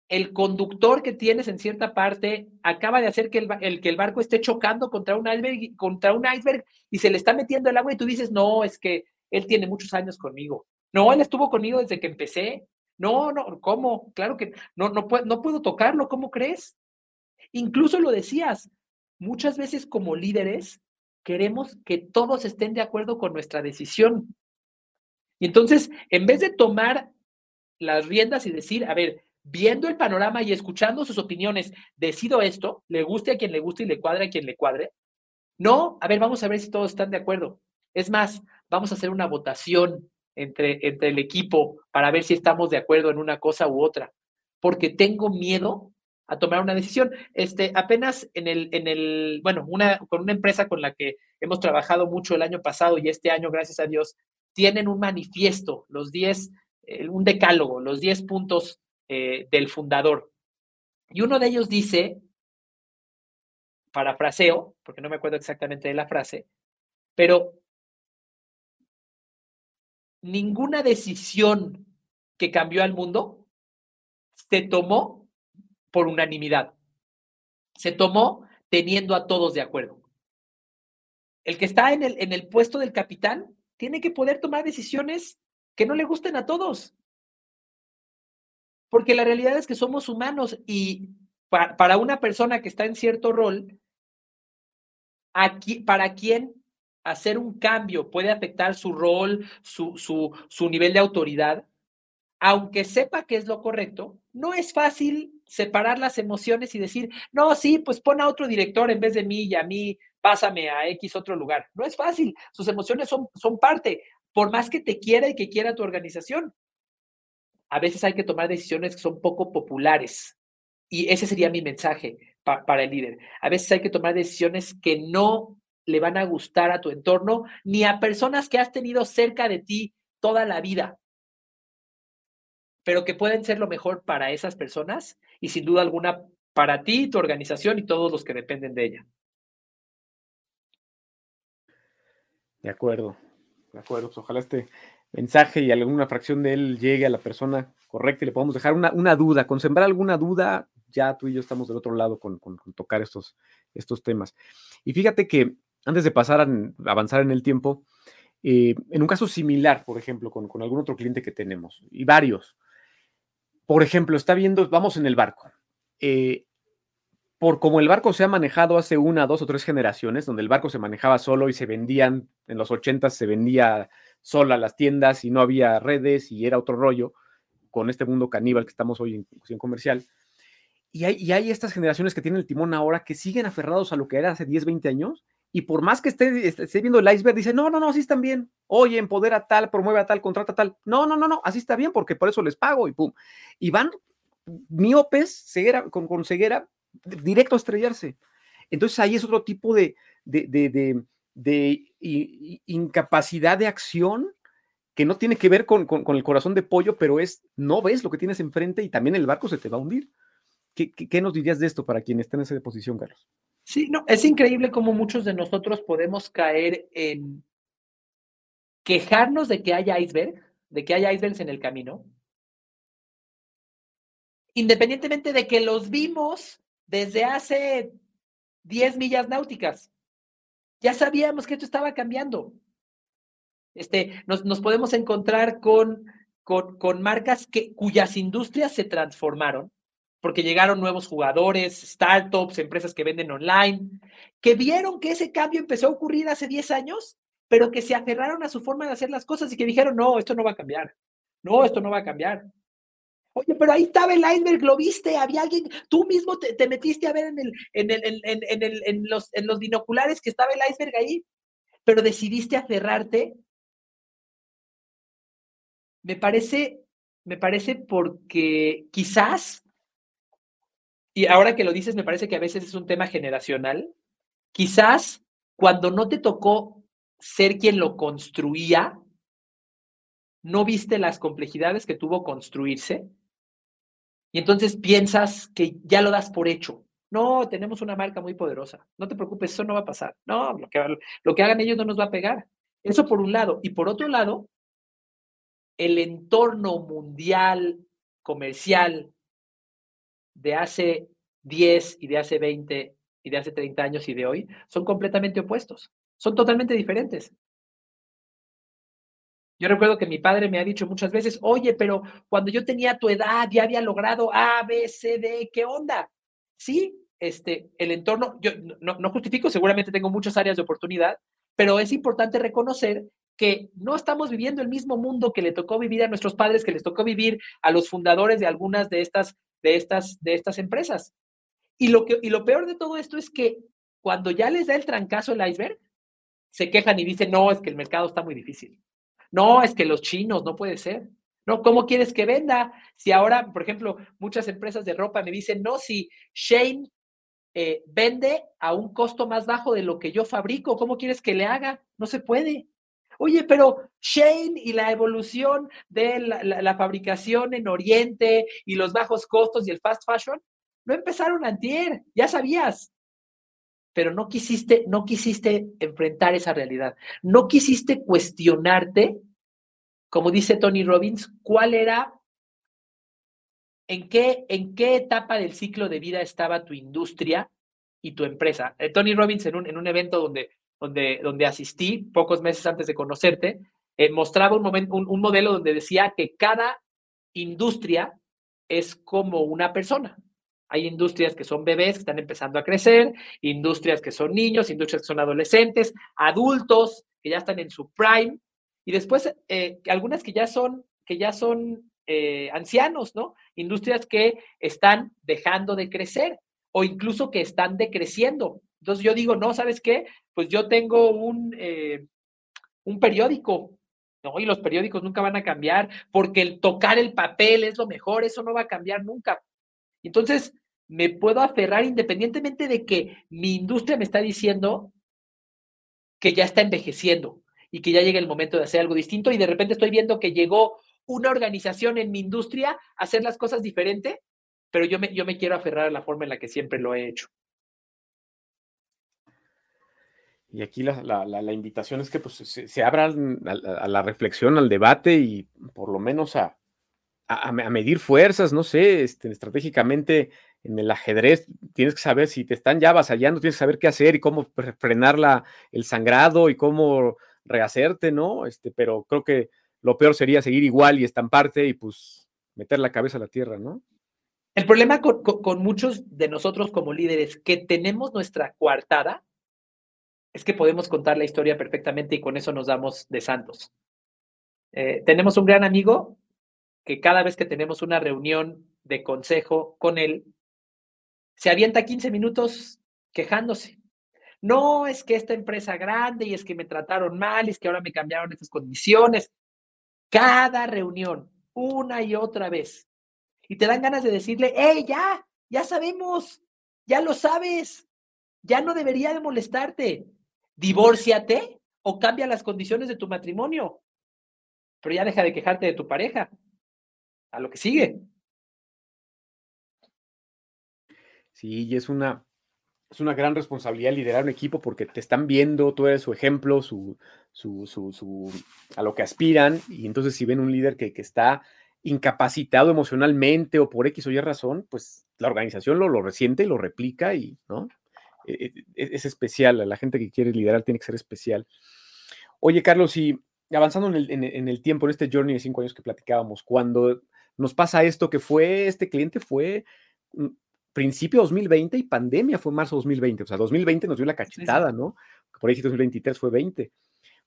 el conductor que tienes en cierta parte acaba de hacer que el, que el barco esté chocando contra un, iceberg, contra un iceberg y se le está metiendo el agua y tú dices, no, es que él tiene muchos años conmigo. No, él estuvo conmigo desde que empecé. No, no, ¿cómo? Claro que no, no, no puedo tocarlo, ¿cómo crees? Incluso lo decías, muchas veces como líderes queremos que todos estén de acuerdo con nuestra decisión. Y entonces, en vez de tomar las riendas y decir, a ver, viendo el panorama y escuchando sus opiniones, decido esto, le guste a quien le guste y le cuadre a quien le cuadre. No, a ver, vamos a ver si todos están de acuerdo. Es más, vamos a hacer una votación entre, entre el equipo para ver si estamos de acuerdo en una cosa u otra, porque tengo miedo a tomar una decisión. Este, apenas en el, en el, bueno, con una empresa con la que hemos trabajado mucho el año pasado y este año, gracias a Dios, tienen un manifiesto, los 10, un decálogo, los 10 puntos eh, del fundador. Y uno de ellos dice, parafraseo, porque no me acuerdo exactamente de la frase, pero ninguna decisión que cambió al mundo se tomó por unanimidad. Se tomó teniendo a todos de acuerdo. El que está en el, en el puesto del capitán tiene que poder tomar decisiones que no le gusten a todos. Porque la realidad es que somos humanos y para, una persona que está en cierto rol, aquí, para quien hacer un cambio puede afectar su rol, su, su, su nivel de autoridad, aunque sepa que es lo correcto, no es fácil separar las emociones y decir, no, sí, pues pon a otro director en vez de mí y a mí pásame a X otro lugar. No es fácil, sus emociones son, son parte, por más que te quiera y que quiera tu organización. A veces hay que tomar decisiones que son poco populares. Y ese sería mi mensaje para el líder. A veces hay que tomar decisiones que no le van a gustar a tu entorno ni a personas que has tenido cerca de ti toda la vida, pero que pueden ser lo mejor para esas personas y sin duda alguna para ti, tu organización y todos los que dependen de ella. De acuerdo, de acuerdo. Pues ojalá este mensaje y alguna fracción de él llegue a la persona correcta y le podamos dejar una, una duda. Con sembrar alguna duda, ya tú y yo estamos del otro lado con, con, tocar estos, estos temas. Y fíjate que antes de pasar a avanzar en el tiempo, eh, en un caso similar, por ejemplo, con, con, algún otro cliente que tenemos, y varios, por ejemplo, está viendo, vamos en el barco. Eh, por como el barco se ha manejado hace una, dos o tres generaciones, donde el barco se manejaba solo y se vendían, en los ochentas se vendía sola las tiendas y no había redes y era otro rollo, con este mundo caníbal que estamos hoy en cuestión comercial. Y hay, y hay, estas generaciones que tienen el timón ahora que siguen aferrados a lo que era hace 10, 20 años y por más que esté, esté, viendo el iceberg, dice, no, no, no, así están bien. Oye, empodera tal, promueve a tal, contrata tal. No, no, no, no, así está bien porque por eso les pago y pum. Y van miopes, ceguera, con, ceguera, directo a estrellarse. Entonces ahí es otro tipo de, de, de, de, incapacidad de acción que no tiene que ver con, con, con, el corazón de pollo, pero es, no ves lo que tienes enfrente y también el barco se te va a hundir. ¿Qué, qué, qué nos dirías de esto para quien está en esa posición, Carlos? Sí, no, es increíble cómo muchos de nosotros podemos caer en quejarnos de que haya iceberg, de que haya icebergs en el camino, independientemente de que los vimos desde hace 10 millas náuticas. Ya sabíamos que esto estaba cambiando. Este, nos, nos podemos encontrar con, con, con marcas que, cuyas industrias se transformaron porque llegaron nuevos jugadores, startups, empresas que venden online, que vieron que ese cambio empezó a ocurrir hace 10 años, pero que se aferraron a su forma de hacer las cosas y que dijeron, no, esto no va a cambiar, no, esto no va a cambiar. Oye, pero ahí estaba el iceberg, lo viste, había alguien, tú mismo te, metiste a ver en, el, en, el, en, el, en, los, en los binoculares que estaba el iceberg ahí, pero decidiste aferrarte. Me parece, me parece porque quizás y ahora que lo dices, me parece que a veces es un tema generacional. Quizás cuando no te tocó ser quien lo construía, no viste las complejidades que tuvo construirse. Y entonces piensas que ya lo das por hecho. No, tenemos una marca muy poderosa. No te preocupes, eso no va a pasar. No, lo que, lo que hagan ellos no nos va a pegar. Eso por un lado. Y por otro lado, el entorno mundial, comercial, de hace 10 y de hace 20 y de hace 30 años y de hoy son completamente opuestos, son totalmente diferentes. Yo recuerdo que mi padre me ha dicho muchas veces, oye, pero cuando yo tenía tu edad ya había logrado A, B, C, D, ¿qué onda? Sí, este, el entorno, yo no, no justifico, seguramente tengo muchas áreas de oportunidad, pero es importante reconocer que no estamos viviendo el mismo mundo que le tocó vivir a nuestros padres, que les tocó vivir a los fundadores de algunas de estas de estas, de estas empresas. Y lo, que, y lo peor de todo esto es que cuando ya les da el trancazo el iceberg, se quejan y dicen, no, es que el mercado está muy difícil. No, es que los chinos, no puede ser. No, ¿cómo quieres que venda? Si ahora, por ejemplo, muchas empresas de ropa me dicen, no, si Shane eh, vende a un costo más bajo de lo que yo fabrico, ¿cómo quieres que le haga? No se puede. Oye, pero Shane y la evolución de la, fabricación en Oriente y los bajos costos y el fast fashion, no empezaron antier, ya sabías. Pero no quisiste, no quisiste enfrentar esa realidad. No quisiste cuestionarte, como dice Tony Robbins, cuál era, en qué, en qué etapa del ciclo de vida estaba tu industria y tu empresa. Eh, Tony Robbins en un, en un evento donde, donde, donde asistí pocos meses antes de conocerte, eh, mostraba un, momento, un, modelo donde decía que cada industria es como una persona. Hay industrias que son bebés que están empezando a crecer, industrias que son niños, industrias que son adolescentes, adultos que ya están en su prime, y después eh, algunas que ya son, que ya son eh, ancianos, ¿no? Industrias que están dejando de crecer o incluso que están decreciendo. Entonces yo digo, no, ¿sabes qué? Pues yo tengo un, un periódico no, y los periódicos nunca van a cambiar porque el tocar el papel es lo mejor, eso no va a cambiar nunca. Entonces, me puedo aferrar independientemente de que mi industria me está diciendo que ya está envejeciendo y que ya llega el momento de hacer algo distinto y de repente estoy viendo que llegó una organización en mi industria a hacer las cosas diferente, pero yo me, yo me quiero aferrar a la forma en la que siempre lo he hecho. Y aquí la, invitación es que pues, se, abran a, la reflexión, al debate y por lo menos a, a, medir fuerzas, no sé, este, estratégicamente en el ajedrez tienes que saber si te están ya avasallando, tienes que saber qué hacer y cómo frenar la, el sangrado y cómo rehacerte, ¿no? Este, pero creo que lo peor sería seguir igual y estamparte y pues meter la cabeza a la tierra, ¿no? El problema con, con muchos de nosotros como líderes que tenemos nuestra coartada es que podemos contar la historia perfectamente y con eso nos damos de santos. Eh, tenemos un gran amigo que cada vez que tenemos una reunión de consejo con él, se avienta 15 minutos quejándose. No, es que esta empresa grande y es que me trataron mal, y es que ahora me cambiaron estas condiciones. Cada reunión, una y otra vez. Y te dan ganas de decirle, hey, ya, ya sabemos, ya lo sabes, ya no debería de molestarte divórciate o cambia las condiciones de tu matrimonio. Pero ya deja de quejarte de tu pareja. A lo que sigue. Sí, y es una, es una gran responsabilidad liderar un equipo porque te están viendo, tú eres su ejemplo, su, su, su, a lo que aspiran, y entonces si ven un líder que, que, está incapacitado emocionalmente o por X o Y razón, pues la organización lo, lo resiente y lo replica y, ¿no? E, e, e, es especial, la gente que quiere liderar tiene que ser especial. Oye, Carlos, y avanzando en el, tiempo, en este journey de cinco años que platicábamos, cuando nos pasa esto que fue, este cliente fue mm, principio 2020 y pandemia fue marzo 2020, o sea, 2020 nos dio la cachetada, ¿no? Por ahí 2023 fue 20.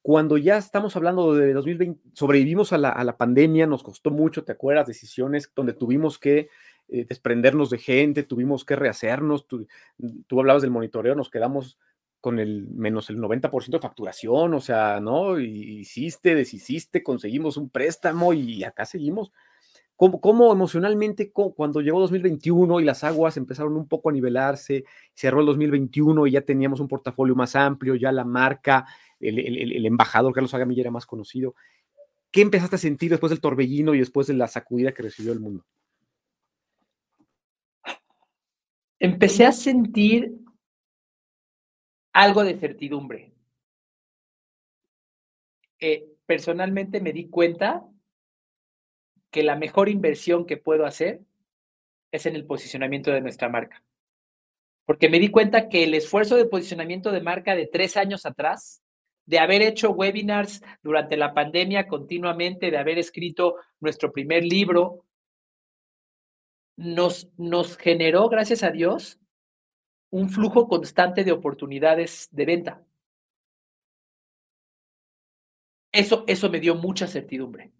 Cuando ya estamos hablando de 2020, sobrevivimos a la, a la pandemia, nos costó mucho, ¿te acuerdas? Decisiones donde tuvimos que eh, desprendernos de gente, tuvimos que rehacernos. Tú, hablabas del monitoreo, nos quedamos con el menos el 90% de facturación, o sea, ¿no? Hiciste, deshiciste, conseguimos un préstamo y acá seguimos. ¿Cómo, cómo emocionalmente, cuando llegó 2021 y las aguas empezaron un poco a nivelarse, cerró el 2021 y ya teníamos un portafolio más amplio, ya la marca, el, el, el embajador Carlos Agamilla era más conocido? ¿Qué empezaste a sentir después del torbellino y después de la sacudida que recibió el mundo? Empecé a sentir algo de certidumbre. Eh, personalmente me di cuenta que la mejor inversión que puedo hacer es en el posicionamiento de nuestra marca. Porque me di cuenta que el esfuerzo de posicionamiento de marca de tres años atrás, de haber hecho webinars durante la pandemia continuamente, de haber escrito nuestro primer libro, nos, nos generó, gracias a Dios, un flujo constante de oportunidades de venta. Eso, eso me dio mucha certidumbre.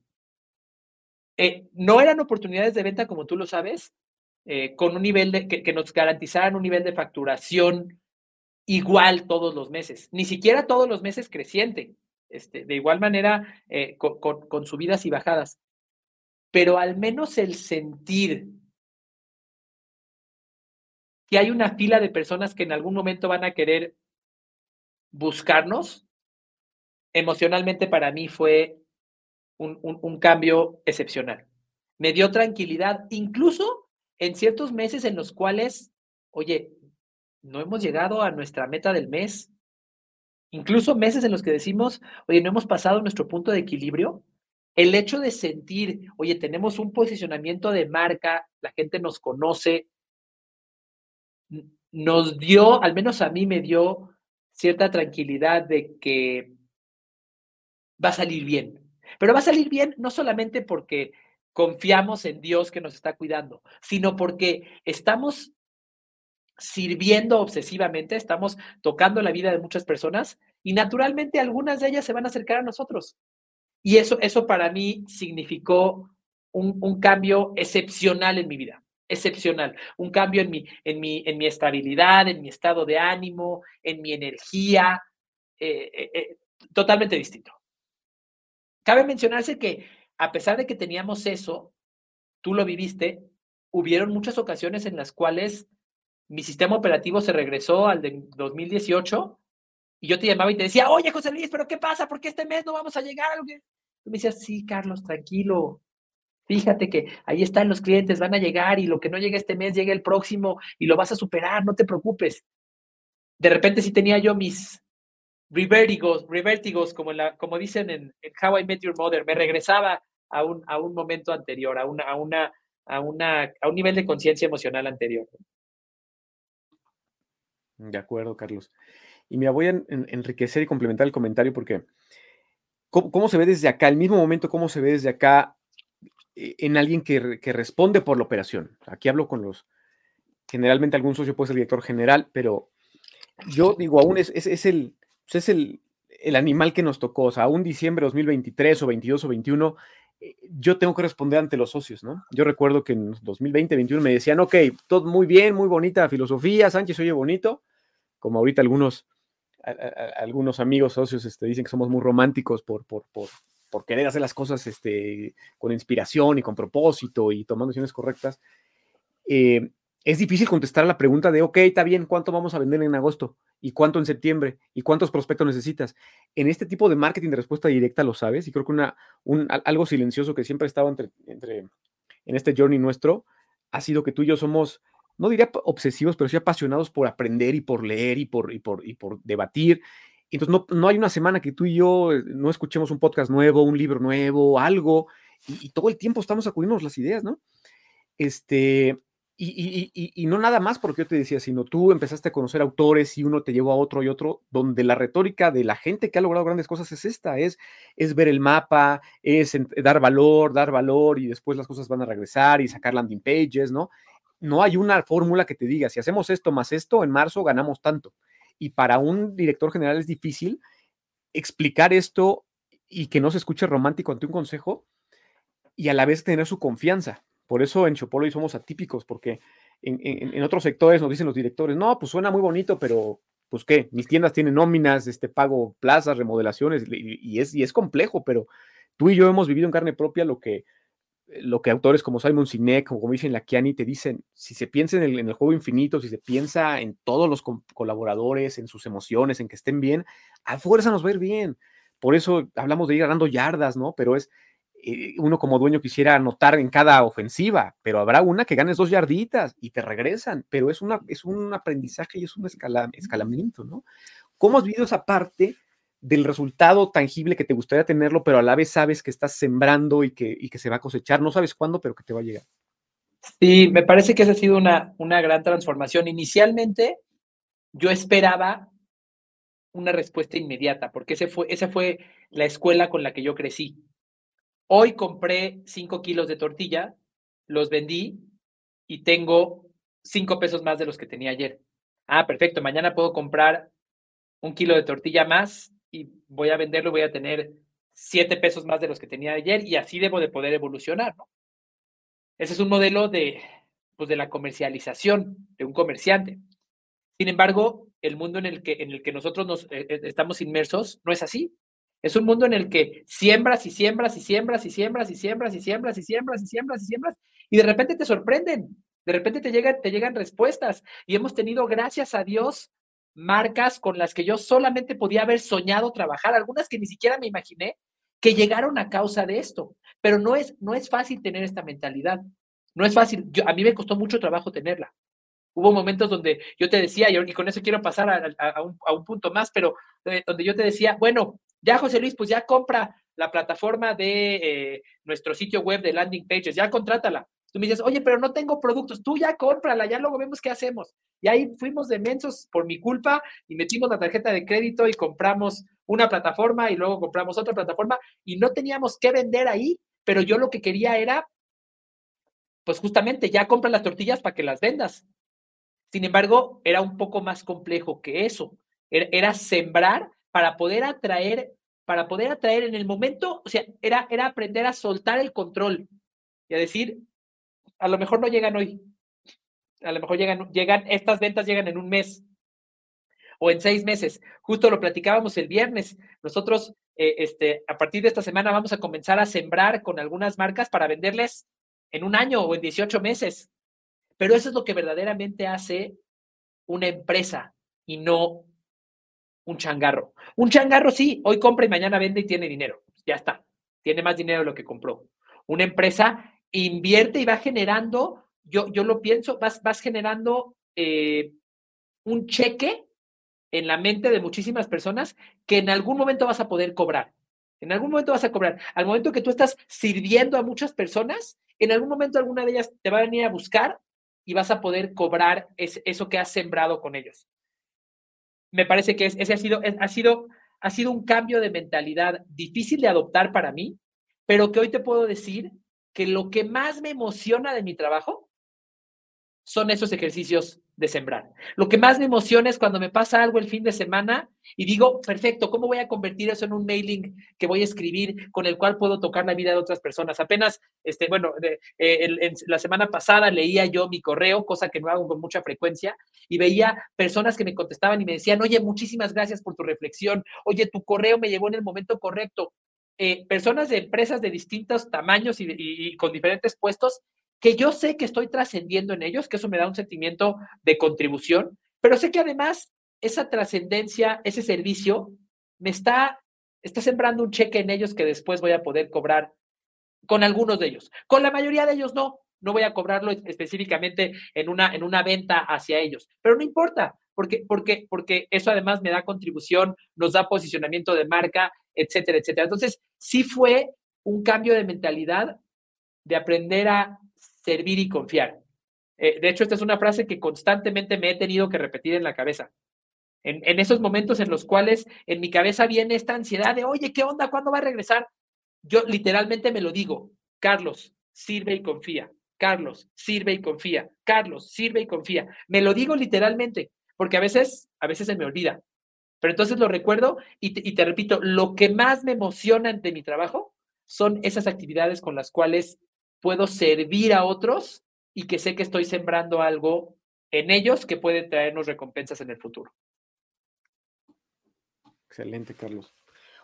Eh, no eran oportunidades de venta, como tú lo sabes, eh, con un nivel de, que, nos garantizaran un nivel de facturación igual todos los meses, ni siquiera todos los meses creciente, este, de igual manera eh, con, con subidas y bajadas, pero al menos el sentir que hay una fila de personas que en algún momento van a querer buscarnos, emocionalmente para mí fue un, un, cambio excepcional. Me dio tranquilidad, incluso en ciertos meses en los cuales, oye, no hemos llegado a nuestra meta del mes, incluso meses en los que decimos, oye, no hemos pasado nuestro punto de equilibrio, el hecho de sentir, oye, tenemos un posicionamiento de marca, la gente nos conoce, nos dio, al menos a mí me dio cierta tranquilidad de que va a salir bien. Pero va a salir bien no solamente porque confiamos en Dios que nos está cuidando, sino porque estamos sirviendo obsesivamente, estamos tocando la vida de muchas personas y naturalmente algunas de ellas se van a acercar a nosotros. Y eso, eso para mí significó un, un cambio excepcional en mi vida, excepcional, un cambio en mi, en, mi, en mi estabilidad, en mi estado de ánimo, en mi energía, eh, eh, eh, totalmente distinto. Cabe mencionarse que a pesar de que teníamos eso, tú lo viviste, hubieron muchas ocasiones en las cuales mi sistema operativo se regresó al de 2018 y yo te llamaba y te decía, oye, José Luis, pero ¿qué pasa? ¿Por qué este mes no vamos a llegar a. Tú me decías, sí, Carlos, tranquilo. Fíjate que ahí están los clientes, van a llegar y lo que no llegue este mes llega el próximo y lo vas a superar, no te preocupes. De repente sí tenía yo mis revertigos, revertigos como, la, como dicen en, How I Met Your Mother, me regresaba a un, a un momento anterior, a, una, a, una, a, una, a un nivel de conciencia emocional anterior. De acuerdo, Carlos. Y me voy a enriquecer y complementar el comentario porque ¿cómo, se ve desde acá, el mismo momento, cómo se ve desde acá en alguien que, responde por la operación? Aquí hablo con los, generalmente algún socio puede ser director general, pero yo digo, aún es, es, el, es el, el, animal que nos tocó, o sea, aún diciembre de 2023 o 22 o 21, eh, yo tengo que responder ante los socios, ¿no? Yo recuerdo que en 2020, 21 me decían, ok, todo muy bien, muy bonita filosofía, Sánchez oye bonito, como ahorita algunos algunos amigos socios este, dicen que somos muy románticos por, por, por, por, querer hacer las cosas este, con inspiración y con propósito y tomando decisiones correctas. Eh, es difícil contestar a la pregunta de, ok, está bien, ¿cuánto vamos a vender en agosto? ¿Y cuánto en septiembre? ¿Y cuántos prospectos necesitas? En este tipo de marketing de respuesta directa lo sabes y creo que una, un, algo silencioso que siempre ha estado entre, entre, en este journey nuestro ha sido que tú y yo somos no diría obsesivos, pero sí apasionados por aprender y por leer y por, por, y por debatir. Entonces, no, no, hay una semana que tú y yo eh, no escuchemos un podcast nuevo, un libro nuevo, algo, y, todo el tiempo estamos sacudiéndonos las ideas, ¿no? Este, y, y, y, no nada más porque yo te decía, sino tú empezaste a conocer autores y uno te llevó a otro y otro, donde la retórica de la gente que ha logrado grandes cosas es esta, es, es ver el mapa, es dar valor, dar valor y después las cosas van a regresar y sacar landing pages, ¿no? no hay una fórmula que te diga, si hacemos esto más esto, en marzo ganamos tanto. Y para un director general es difícil explicar esto y que no se escuche romántico ante un consejo y a la vez tener su confianza. Por eso en Chopolo somos atípicos, porque en, otros sectores nos dicen los directores, no, pues suena muy bonito, pero pues qué, mis tiendas tienen nóminas, este pago plazas, remodelaciones, y, es, y es complejo, pero tú y yo hemos vivido en carne propia lo que, lo que autores como Simon Sinek o como dicen Lakiani te dicen, si se piensa en el, juego infinito, si se piensa en todos los colaboradores, en sus emociones, en que estén bien, a fuerza nos va a ir bien. Por eso hablamos de ir ganando yardas, ¿no? Pero es, eh, uno como dueño quisiera anotar en cada ofensiva, pero habrá una que ganes dos yarditas y te regresan, pero es, una, es un aprendizaje y es un escalamiento, ¿no? ¿Cómo has vivido esa parte del resultado tangible que te gustaría tenerlo, pero a la vez sabes que estás sembrando y que, que se va a cosechar. No sabes cuándo, pero que te va a llegar. Sí, me parece que esa ha sido una, una gran transformación. Inicialmente, yo esperaba una respuesta inmediata, porque ese fue, esa fue la escuela con la que yo crecí. Hoy compré cinco kilos de tortilla, los vendí y tengo cinco pesos más de los que tenía ayer. Ah, perfecto. Mañana puedo comprar un kilo de tortilla más y voy a venderlo, voy a tener siete pesos más de los que tenía ayer y así debo de poder evolucionar, ¿no? Ese es un modelo de, pues, de la comercialización de un comerciante. Sin embargo, el mundo en el que, en el que nosotros nos eh, eh, estamos inmersos no es así. Es un mundo en el que siembras y siembras y siembras y siembras y siembras y siembras y siembras y siembras y siembras y de repente te sorprenden, de repente te llegan, te llegan respuestas y hemos tenido, gracias a Dios, marcas con las que yo solamente podía haber soñado trabajar, algunas que ni siquiera me imaginé, que llegaron a causa de esto. Pero no es, no es fácil tener esta mentalidad. No es fácil. Yo, a mí me costó mucho trabajo tenerla. Hubo momentos donde yo te decía, y con eso quiero pasar a, un, punto más, pero eh, donde yo te decía, bueno, ya José Luis, pues ya compra la plataforma de eh, nuestro sitio web de landing pages, ya contrátala. Tú me dices, oye, pero no tengo productos, tú ya cómprala, ya luego vemos qué hacemos. Y ahí fuimos demensos por mi culpa y metimos la tarjeta de crédito y compramos una plataforma y luego compramos otra plataforma y no teníamos que vender ahí, pero yo lo que quería era, pues justamente, ya compra las tortillas para que las vendas. Sin embargo, era un poco más complejo que eso. Era, sembrar para poder atraer, para poder atraer en el momento, o sea, era, era aprender a soltar el control y a decir, a lo mejor no llegan hoy, a lo mejor llegan, llegan, estas ventas llegan en un mes o en seis meses. Justo lo platicábamos el viernes. Nosotros, eh, este, a partir de esta semana vamos a comenzar a sembrar con algunas marcas para venderles en un año o en 18 meses. Pero eso es lo que verdaderamente hace una empresa y no un changarro. Un changarro sí, hoy compra y mañana vende y tiene dinero. Ya está. Tiene más dinero de lo que compró. Una empresa invierte y va generando, yo, yo lo pienso, vas, vas generando eh, un cheque en la mente de muchísimas personas que en algún momento vas a poder cobrar. En algún momento vas a cobrar. Al momento que tú estás sirviendo a muchas personas, en algún momento alguna de ellas te va a venir a buscar y vas a poder cobrar eso que has sembrado con ellos. Me parece que ese ha sido, ha, sido, ha sido un cambio de mentalidad difícil de adoptar para mí, pero que hoy te puedo decir que lo que más me emociona de mi trabajo son esos ejercicios de sembrar. Lo que más me emociona es cuando me pasa algo el fin de semana y digo, perfecto, ¿cómo voy a convertir eso en un mailing que voy a escribir con el cual puedo tocar la vida de otras personas? Apenas, este, bueno, eh, la semana pasada leía yo mi correo, cosa que no hago con mucha frecuencia, y veía personas que me contestaban y me decían, oye, muchísimas gracias por tu reflexión, oye, tu correo me llegó en el momento correcto. Eh, personas de empresas de distintos tamaños y con diferentes puestos que yo sé que estoy trascendiendo en ellos, que eso me da un sentimiento de contribución, pero sé que además esa trascendencia, ese servicio, me está, está sembrando un cheque en ellos que después voy a poder cobrar con algunos de ellos. Con la mayoría de ellos no, no voy a cobrarlo específicamente en una, en una venta hacia ellos, pero no importa, porque, porque, porque eso además me da contribución, nos da posicionamiento de marca, etcétera, etcétera. Entonces, sí fue un cambio de mentalidad de aprender a servir y confiar. Eh, de hecho, esta es una frase que constantemente me he tenido que repetir en la cabeza. En, en, esos momentos en los cuales en mi cabeza viene esta ansiedad de, oye, ¿qué onda? ¿Cuándo va a regresar? Yo literalmente me lo digo, Carlos, sirve y confía. Carlos, sirve y confía. Carlos, sirve y confía. Me lo digo literalmente, porque a veces, a veces se me olvida. Pero entonces lo recuerdo y te, repito, lo que más me emociona de mi trabajo son esas actividades con las cuales puedo servir a otros y que sé que estoy sembrando algo en ellos que puede traernos recompensas en el futuro. Excelente, Carlos.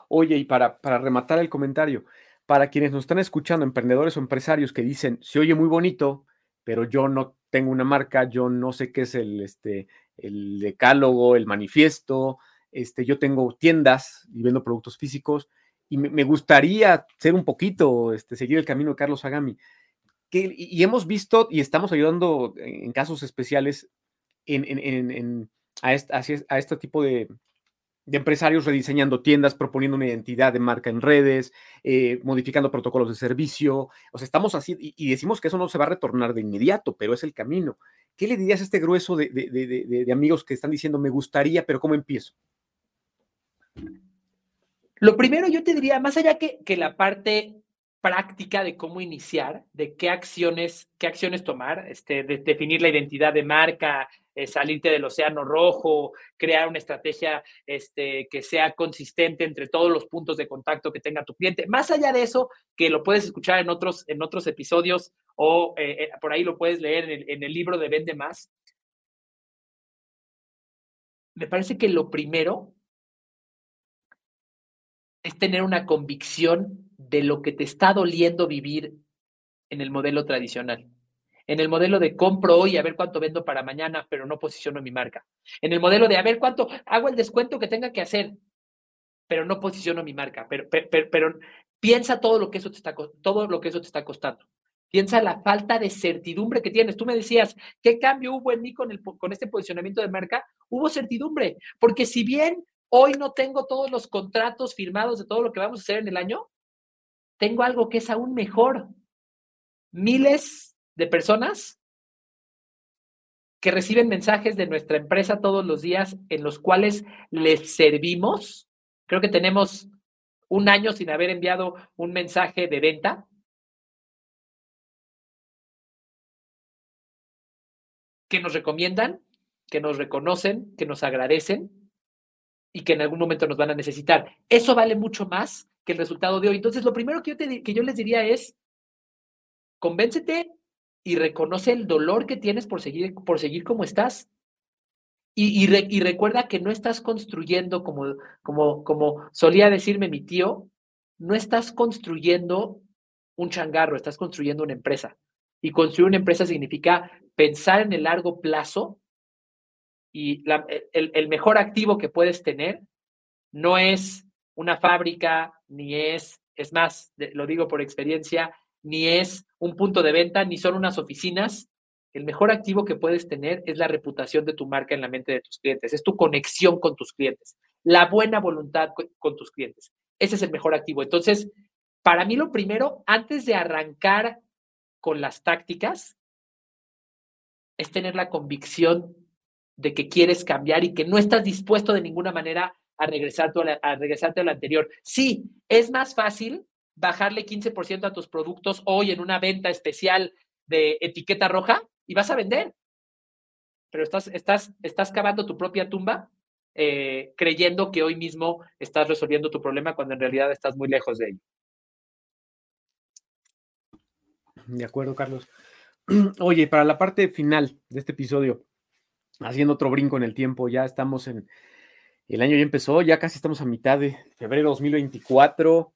Oye, y para, para rematar el comentario, para quienes nos están escuchando, emprendedores o empresarios que dicen, se oye muy bonito, pero yo no tengo una marca, yo no sé qué es el, este, el decálogo, el manifiesto, este, yo tengo tiendas y vendo productos físicos, y me, gustaría ser un poquito, este, seguir el camino de Carlos Agami. Que, y hemos visto y estamos ayudando en casos especiales en, a, este, tipo de, empresarios rediseñando tiendas, proponiendo una identidad de marca en redes, eh, modificando protocolos de servicio. O sea, estamos así y, decimos que eso no se va a retornar de inmediato, pero es el camino. ¿Qué le dirías a este grueso de, de amigos que están diciendo, me gustaría, pero ¿cómo empiezo? Lo primero yo te diría, más allá que, que la parte práctica de cómo iniciar, de qué acciones, qué acciones tomar, este, de definir la identidad de marca, eh, salirte del océano rojo, crear una estrategia este, que sea consistente entre todos los puntos de contacto que tenga tu cliente. Más allá de eso, que lo puedes escuchar en otros, en otros episodios o eh, eh, por ahí lo puedes leer en el, en el libro de Vende Más. Me parece que lo primero es tener una convicción de lo que te está doliendo vivir en el modelo tradicional. En el modelo de compro hoy a ver cuánto vendo para mañana, pero no posiciono mi marca. En el modelo de a ver cuánto hago el descuento que tenga que hacer, pero no posiciono mi marca. Pero, pero, piensa todo lo que eso te está todo lo que eso te está costando. Piensa la falta de certidumbre que tienes. Tú me decías, ¿qué cambio hubo en mí con, el, con este posicionamiento de marca? Hubo certidumbre, porque si bien hoy no tengo todos los contratos firmados de todo lo que vamos a hacer en el año, tengo algo que es aún mejor. Miles de personas que reciben mensajes de nuestra empresa todos los días en los cuales les servimos. Creo que tenemos un año sin haber enviado un mensaje de venta que nos recomiendan, que nos reconocen, que nos agradecen y que en algún momento nos van a necesitar. Eso vale mucho más que el resultado de hoy. Entonces, lo primero que yo, te, que yo les diría es, convéncete y reconoce el dolor que tienes por seguir, por seguir como estás. Y, y, recuerda que no estás construyendo, como, como, como solía decirme mi tío, no estás construyendo un changarro, estás construyendo una empresa. Y construir una empresa significa pensar en el largo plazo y el, mejor activo que puedes tener no es una fábrica, ni es, es más, lo digo por experiencia, ni es un punto de venta, ni son unas oficinas. El mejor activo que puedes tener es la reputación de tu marca en la mente de tus clientes, es tu conexión con tus clientes, la buena voluntad con tus clientes. Ese es el mejor activo. Entonces, para mí lo primero, antes de arrancar con las tácticas es tener la convicción de que quieres cambiar y que no estás dispuesto de ninguna manera a, regresar a, regresarte a lo anterior. Sí, es más fácil bajarle 15% a tus productos hoy en una venta especial de etiqueta roja y vas a vender. Pero estás, estás, estás cavando tu propia tumba eh, creyendo que hoy mismo estás resolviendo tu problema cuando en realidad estás muy lejos de ello. De acuerdo, Carlos. (clears throat) Oye, para la parte final de este episodio, haciendo otro brinco en el tiempo, ya estamos en, el año ya empezó, ya casi estamos a mitad de febrero 2024.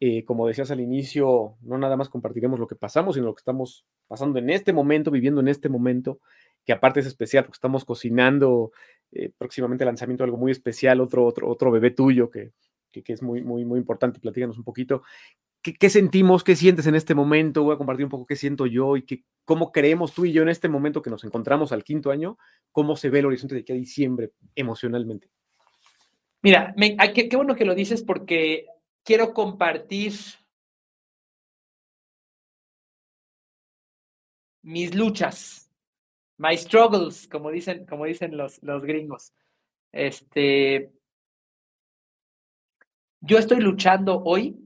Eh, como decías al inicio, no nada más compartiremos lo que pasamos, sino lo que estamos pasando en este momento, viviendo en este momento, que aparte es especial porque estamos cocinando eh, próximamente el lanzamiento de algo muy especial, otro, otro, otro bebé tuyo que, que, es muy, muy, muy importante. Platícanos un poquito. ¿Qué, sentimos? ¿Qué sientes en este momento? Voy a compartir un poco qué siento yo y qué, cómo creemos tú y yo en este momento que nos encontramos al quinto año, cómo se ve el horizonte de aquí a diciembre emocionalmente. Mira, qué, qué bueno que lo dices porque quiero compartir mis luchas, my struggles, como dicen, como dicen los, los gringos. Este, yo estoy luchando hoy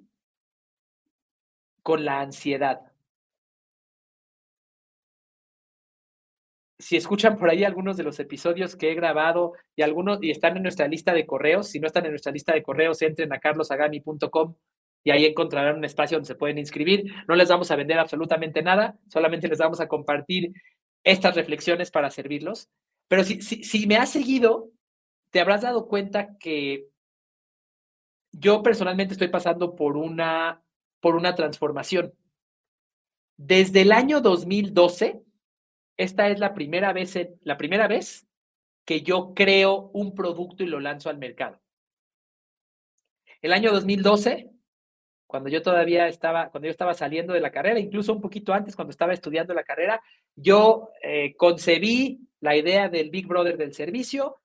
con la ansiedad. Si escuchan por ahí algunos de los episodios que he grabado y algunos y están en nuestra lista de correos, si no están en nuestra lista de correos, entren a carlosagami.com y ahí encontrarán un espacio donde se pueden inscribir. No les vamos a vender absolutamente nada, solamente les vamos a compartir estas reflexiones para servirlos. Pero si, si, si me has seguido, te habrás dado cuenta que yo personalmente estoy pasando por una por una transformación. Desde el año 2012, esta es la primera vez, la primera vez que yo creo un producto y lo lanzo al mercado. El año 2012, cuando yo todavía estaba, cuando yo estaba saliendo de la carrera, incluso un poquito antes, cuando estaba estudiando la carrera, yo eh, concebí la idea del Big Brother del servicio,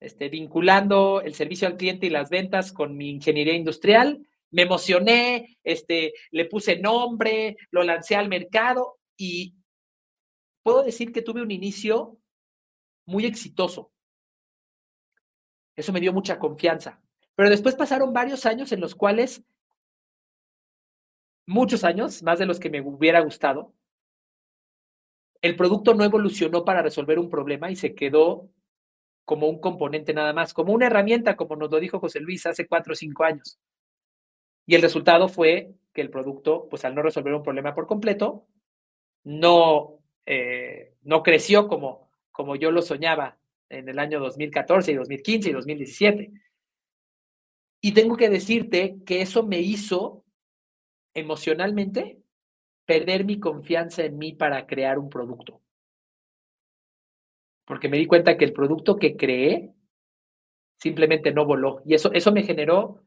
este, vinculando el servicio al cliente y las ventas con mi ingeniería industrial me emocioné, este, le puse nombre, lo lancé al mercado y puedo decir que tuve un inicio muy exitoso. Eso me dio mucha confianza. Pero después pasaron varios años en los cuales, muchos años, más de los que me hubiera gustado, el producto no evolucionó para resolver un problema y se quedó como un componente nada más, como una herramienta, como nos lo dijo José Luis hace cuatro o cinco años. Y el resultado fue que el producto, pues al no resolver un problema por completo, no, eh, no creció como, como yo lo soñaba en el año 2014 y 2015 y 2017. Y tengo que decirte que eso me hizo emocionalmente perder mi confianza en mí para crear un producto. Porque me di cuenta que el producto que creé simplemente no voló. Y eso, eso me generó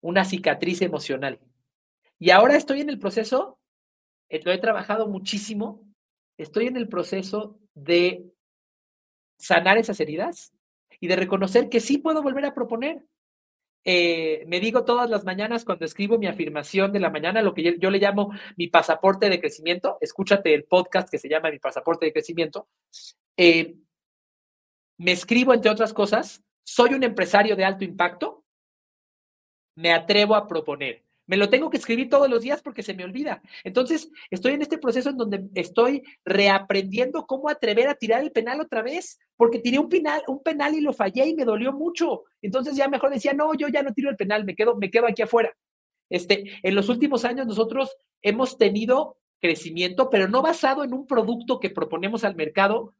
una cicatriz emocional. Y ahora estoy en el proceso eh, lo he trabajado muchísimo, estoy en el proceso de sanar esas heridas y de reconocer que sí puedo volver a proponer. Eh, me digo todas las mañanas cuando escribo mi afirmación de la mañana, lo que yo, le llamo mi pasaporte de crecimiento. Escúchate el podcast que se llama Mi pasaporte de crecimiento. Eh, me escribo, entre otras cosas, soy un empresario de alto impacto, me atrevo a proponer. Me lo tengo que escribir todos los días porque se me olvida. Entonces, estoy en este proceso en donde estoy reaprendiendo cómo atrever a tirar el penal otra vez, porque tiré un penal, un penal y lo fallé y me dolió mucho. Entonces ya mejor decía, no, yo ya no tiro el penal, me quedo, me quedo aquí afuera. Este, en los últimos años nosotros hemos tenido crecimiento, pero no basado en un producto que proponemos al mercado,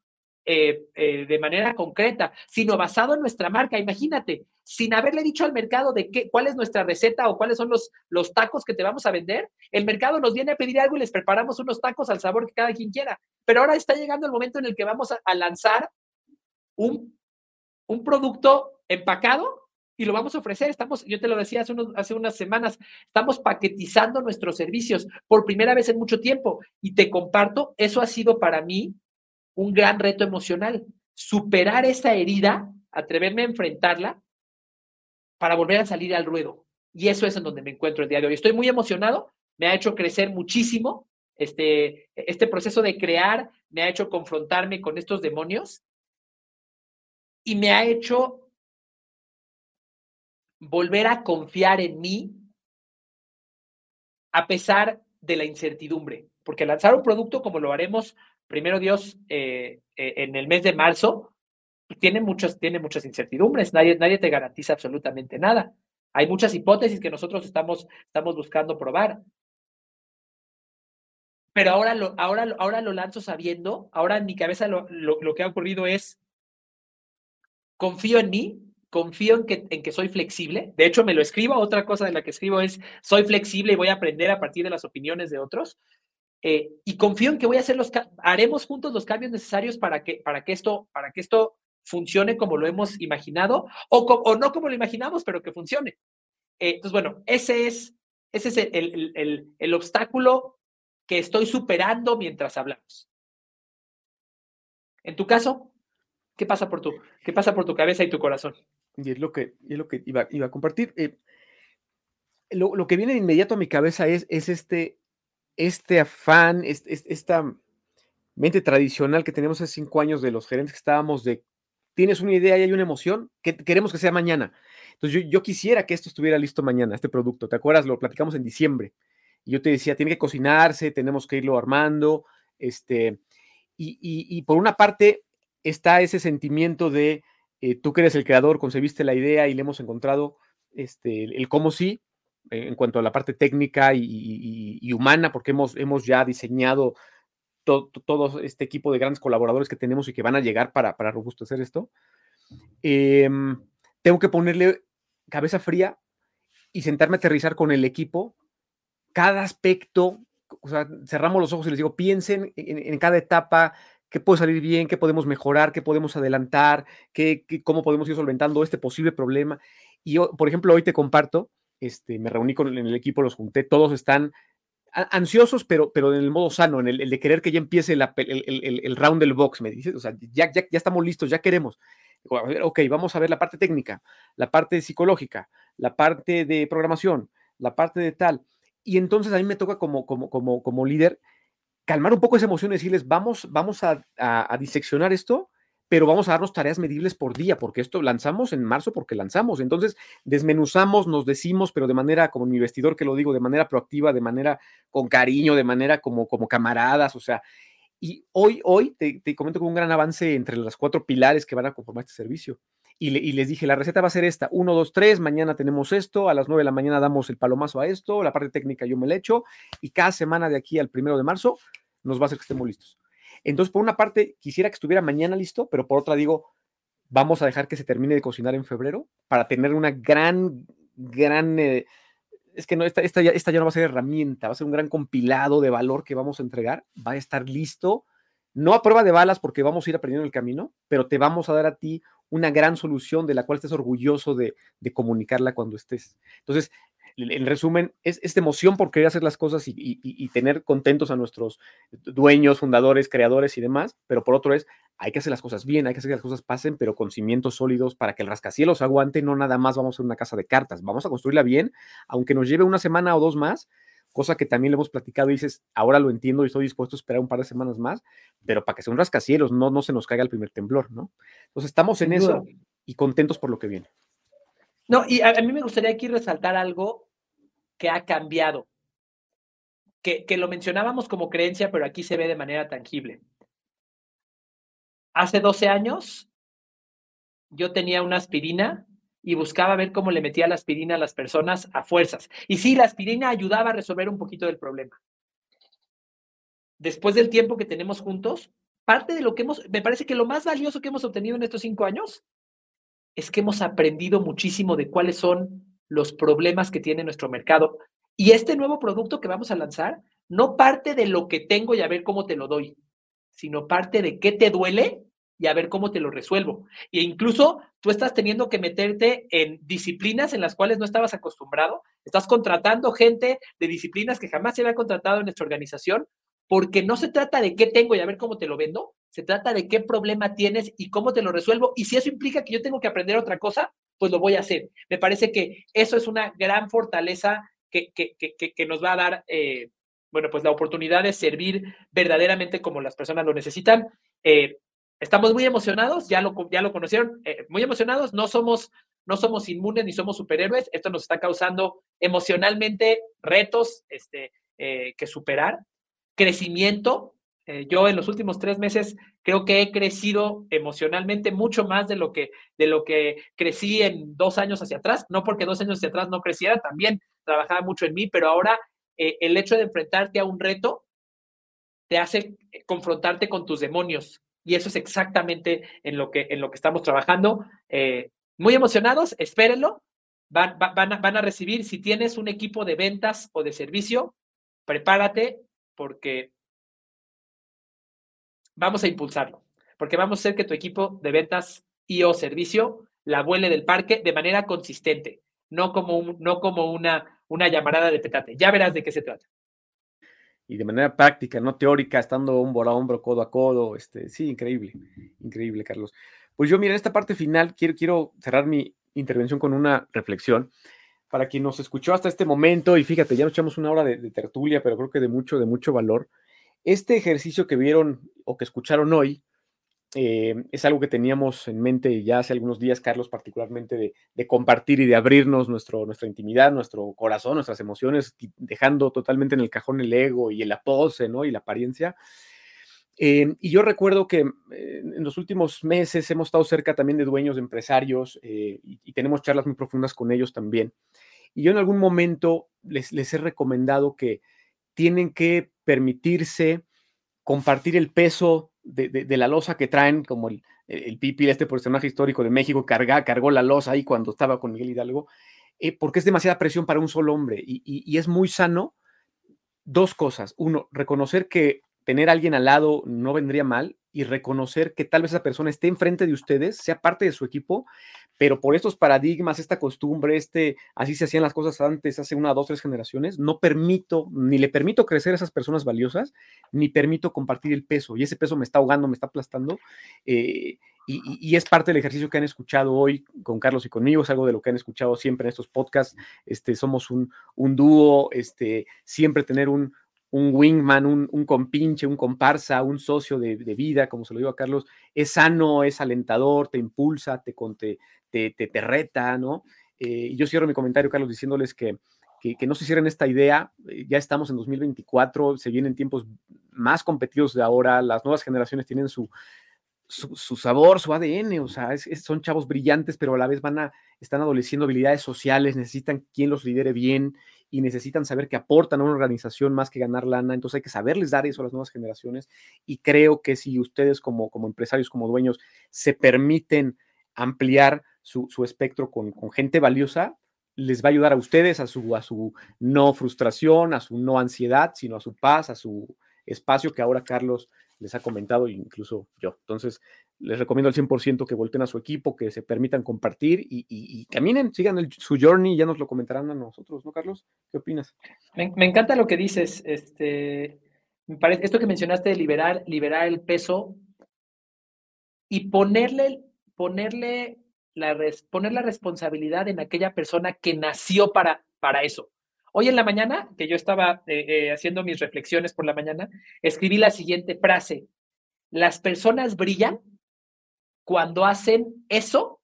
eh, eh, de manera concreta, sino basado en nuestra marca. Imagínate, sin haberle dicho al mercado de qué, cuál es nuestra receta o cuáles son los, los tacos que te vamos a vender, el mercado nos viene a pedir algo y les preparamos unos tacos al sabor que cada quien quiera. Pero ahora está llegando el momento en el que vamos a, lanzar un, un producto empacado y lo vamos a ofrecer. Estamos, yo te lo decía hace, hace unas semanas, estamos paquetizando nuestros servicios por primera vez en mucho tiempo y te comparto, eso ha sido para mí un gran reto emocional. Superar esa herida, atreverme a enfrentarla para volver a salir al ruedo. Y eso es en donde me encuentro el día de hoy. Estoy muy emocionado, me ha hecho crecer muchísimo. Este, este proceso de crear me ha hecho confrontarme con estos demonios y me ha hecho volver a confiar en mí a pesar de la incertidumbre. Porque lanzar un producto como lo haremos primero Dios, eh, eh, en el mes de marzo, tiene, muchas, tiene muchas incertidumbres, nadie, nadie te garantiza absolutamente nada. Hay muchas hipótesis que nosotros estamos, estamos buscando probar. Pero ahora lo, ahora, ahora lo lanzo sabiendo, ahora en mi cabeza lo, lo, que ha ocurrido es, confío en mí, confío en que, en que soy flexible. De hecho, me lo escribo. Otra cosa de la que escribo es, soy flexible y voy a aprender a partir de las opiniones de otros. Eh, y confío en que voy a hacer los, haremos juntos los cambios necesarios para que, para que, esto, para que esto funcione como lo hemos imaginado o, o no como lo imaginamos, pero que funcione. Eh, entonces, bueno, ese es, ese es el, el, el, obstáculo que estoy superando mientras hablamos. En tu caso, ¿qué pasa por tu, qué pasa por tu cabeza y tu corazón? Y es lo que, es lo que iba, iba a compartir. Eh, lo, lo, que viene de inmediato a mi cabeza es, es este, este afán, esta mente tradicional que tenemos hace cinco años de los gerentes que estábamos de, tienes una idea y hay una emoción, que queremos que sea mañana. Entonces yo, quisiera que esto estuviera listo mañana, este producto. ¿Te acuerdas? Lo platicamos en diciembre. Y yo te decía, tiene que cocinarse, tenemos que irlo armando. Este, y, por una parte está ese sentimiento de, eh, tú que eres el creador, concebiste la idea y le hemos encontrado este, el cómo sí, en cuanto a la parte técnica y, humana, porque hemos, hemos ya diseñado todo este equipo de grandes colaboradores que tenemos y que van a llegar para, para robustecer esto. Em, tengo que ponerle cabeza fría y sentarme a aterrizar con el equipo cada aspecto, cerramos los ojos y les digo, piensen en, cada etapa, qué puede salir bien, qué podemos mejorar, qué podemos adelantar, qué, cómo podemos ir solventando este posible problema. Y yo, por ejemplo, hoy te comparto este, me reuní con el equipo, los junté, todos están ansiosos, pero, pero en el modo sano, en el, de querer que ya empiece el, round del box, me dice, o sea, ya, ya, ya estamos listos, ya queremos. ok, vamos a ver la parte técnica, la parte psicológica, la parte de programación, la parte de tal. Y entonces a mí me toca como, como, como, como líder calmar un poco esa emoción y decirles, vamos, vamos a, a, a diseccionar esto pero vamos a darnos tareas medibles por día, porque esto lanzamos en marzo porque lanzamos. Entonces, desmenuzamos, nos decimos, pero de manera, como mi vestidor que lo digo, de manera proactiva, de manera con cariño, de manera como, como camaradas, o sea, y hoy, hoy te, comento con un gran avance entre las cuatro pilares que van a conformar este servicio. Y, les dije, la receta va a ser esta, uno, dos, tres, mañana tenemos esto, a las nueve de la mañana damos el palomazo a esto, la parte técnica yo me la echo, y cada semana de aquí al primero de marzo nos va a hacer que estemos listos. Entonces, por una parte, quisiera que estuviera mañana listo, pero por otra digo, vamos a dejar que se termine de cocinar en febrero para tener una gran, gran... Eh, es que no, esta, esta, ya, esta ya no va a ser herramienta, va a ser un gran compilado de valor que vamos a entregar, va a estar listo, no a prueba de balas porque vamos a ir aprendiendo el camino, pero te vamos a dar a ti una gran solución de la cual estés orgulloso de, de comunicarla cuando estés. Entonces, en resumen, es esta emoción por querer hacer las cosas y, tener contentos a nuestros dueños, fundadores, creadores y demás, pero por otro es, hay que hacer las cosas bien, hay que hacer que las cosas pasen, pero con cimientos sólidos para que el rascacielos aguante, no nada más vamos a una casa de cartas, vamos a construirla bien, aunque nos lleve una semana o dos más, cosa que también le hemos platicado y dices, ahora lo entiendo y estoy dispuesto a esperar un par de semanas más, pero para que sea un rascacielos, no, no se nos caiga el primer temblor, ¿no? Entonces estamos en eso y contentos por lo que viene. No, y a, mí me gustaría aquí resaltar algo que ha cambiado, que, que lo mencionábamos como creencia, pero aquí se ve de manera tangible. Hace 12 años yo tenía una aspirina y buscaba ver cómo le metía la aspirina a las personas a fuerzas. Y sí, la aspirina ayudaba a resolver un poquito del problema. Después del tiempo que tenemos juntos, parte de lo que hemos, me parece que lo más valioso que hemos obtenido en estos cinco años es que hemos aprendido muchísimo de cuáles son los problemas que tiene nuestro mercado. Y este nuevo producto que vamos a lanzar no parte de lo que tengo y a ver cómo te lo doy, sino parte de qué te duele y a ver cómo te lo resuelvo. E incluso tú estás teniendo que meterte en disciplinas en las cuales no estabas acostumbrado. Estás contratando gente de disciplinas que jamás se había contratado en nuestra organización porque no se trata de qué tengo y a ver cómo te lo vendo, se trata de qué problema tienes y cómo te lo resuelvo. Y si eso implica que yo tengo que aprender otra cosa, pues lo voy a hacer. Me parece que eso es una gran fortaleza que, que, que, nos va a dar, eh, bueno, pues la oportunidad de servir verdaderamente como las personas lo necesitan. Eh, estamos muy emocionados, ya lo, ya lo conocieron, eh, muy emocionados, no somos, no somos inmunes ni somos superhéroes, esto nos está causando emocionalmente retos este, que superar crecimiento. Eh, yo en los últimos tres meses creo que he crecido emocionalmente mucho más de lo que, de lo que crecí en dos años hacia atrás. No porque dos años hacia atrás no creciera, también trabajaba mucho en mí, pero ahora eh, el hecho de enfrentarte a un reto te hace confrontarte con tus demonios. Y eso es exactamente en lo que, en lo que estamos trabajando. Eh, muy emocionados, espérenlo. Van, van, van a recibir, si tienes un equipo de ventas o de servicio, prepárate, porque vamos a impulsarlo, porque vamos a hacer que tu equipo de ventas y o servicio la vuele del parque de manera consistente, no como, no como una, una llamarada de petate. Ya verás de qué se trata. Y de manera práctica, no teórica, estando hombro a hombro, codo a codo. Este, sí, increíble, increíble, Carlos. Pues yo, mira, en esta parte final quiero, quiero cerrar mi intervención con una reflexión para quien nos escuchó hasta este momento, y fíjate, ya nos echamos una hora de, tertulia, pero creo que de mucho, de mucho valor. Este ejercicio que vieron o que escucharon hoy eh, es algo que teníamos en mente ya hace algunos días, Carlos, particularmente de, compartir y de abrirnos nuestro, nuestra intimidad, nuestro corazón, nuestras emociones, dejando totalmente en el cajón el ego y la pose, ¿no? Y la apariencia. Eh, y yo recuerdo que eh, en los últimos meses hemos estado cerca también de dueños, de empresarios, y, y, tenemos charlas muy profundas con ellos también. Y yo en algún momento les, les he recomendado que tienen que permitirse compartir el peso de, la losa que traen, como el, el Pipi, este personaje histórico de México, carga, cargó la losa ahí cuando estaba con Miguel Hidalgo, eh, porque es demasiada presión para un solo hombre. Y, y, es muy sano dos cosas. Uno, reconocer que tener a alguien al lado no vendría mal y reconocer que tal vez esa persona esté enfrente de ustedes, sea parte de su equipo, pero por estos paradigmas, esta costumbre, este, así se hacían las cosas antes, hace una, dos, tres generaciones, no permito, ni le permito crecer a esas personas valiosas, ni permito compartir el peso, y ese peso me está ahogando, me está aplastando, eh, y, es parte del ejercicio que han escuchado hoy con Carlos y conmigo, es algo de lo que han escuchado siempre en estos podcasts, este, somos un, un dúo, este, siempre tener un, un wingman, un, compinche, un comparsa, un socio de, vida, como se lo digo a Carlos, es sano, es alentador, te impulsa, te, te, te, te reta, ¿no? Eh, y yo cierro mi comentario, Carlos, diciéndoles que, que, no se cierren esta idea, eh, ya estamos en 2024, se vienen tiempos más competidos de ahora, las nuevas generaciones tienen su, su, sabor, su ADN, o sea, son chavos brillantes, pero a la vez van a, están adoleciendo habilidades sociales, necesitan quien los lidere bien y necesitan saber que aportan a una organización más que ganar lana, entonces hay que saberles dar eso a las nuevas generaciones y creo que si ustedes como, como empresarios, como dueños, se permiten ampliar su, espectro con, gente valiosa, les va a ayudar a ustedes a su, a su no frustración, a su no ansiedad, sino a su paz, a su espacio que ahora Carlos les ha comentado, incluso yo. Entonces, les recomiendo al 100% que volteen a su equipo, que se permitan compartir y, caminen, sigan su journey, ya nos lo comentarán a nosotros, ¿no, Carlos? ¿Qué opinas? Me, encanta lo que dices, este, me parece, esto que mencionaste de liberar, liberar el peso y ponerle, ponerle la, poner la responsabilidad en aquella persona que nació para, para eso. Hoy en la mañana, que yo estaba eh, eh, haciendo mis reflexiones por la mañana, escribí la siguiente frase. Las personas brillan cuando hacen eso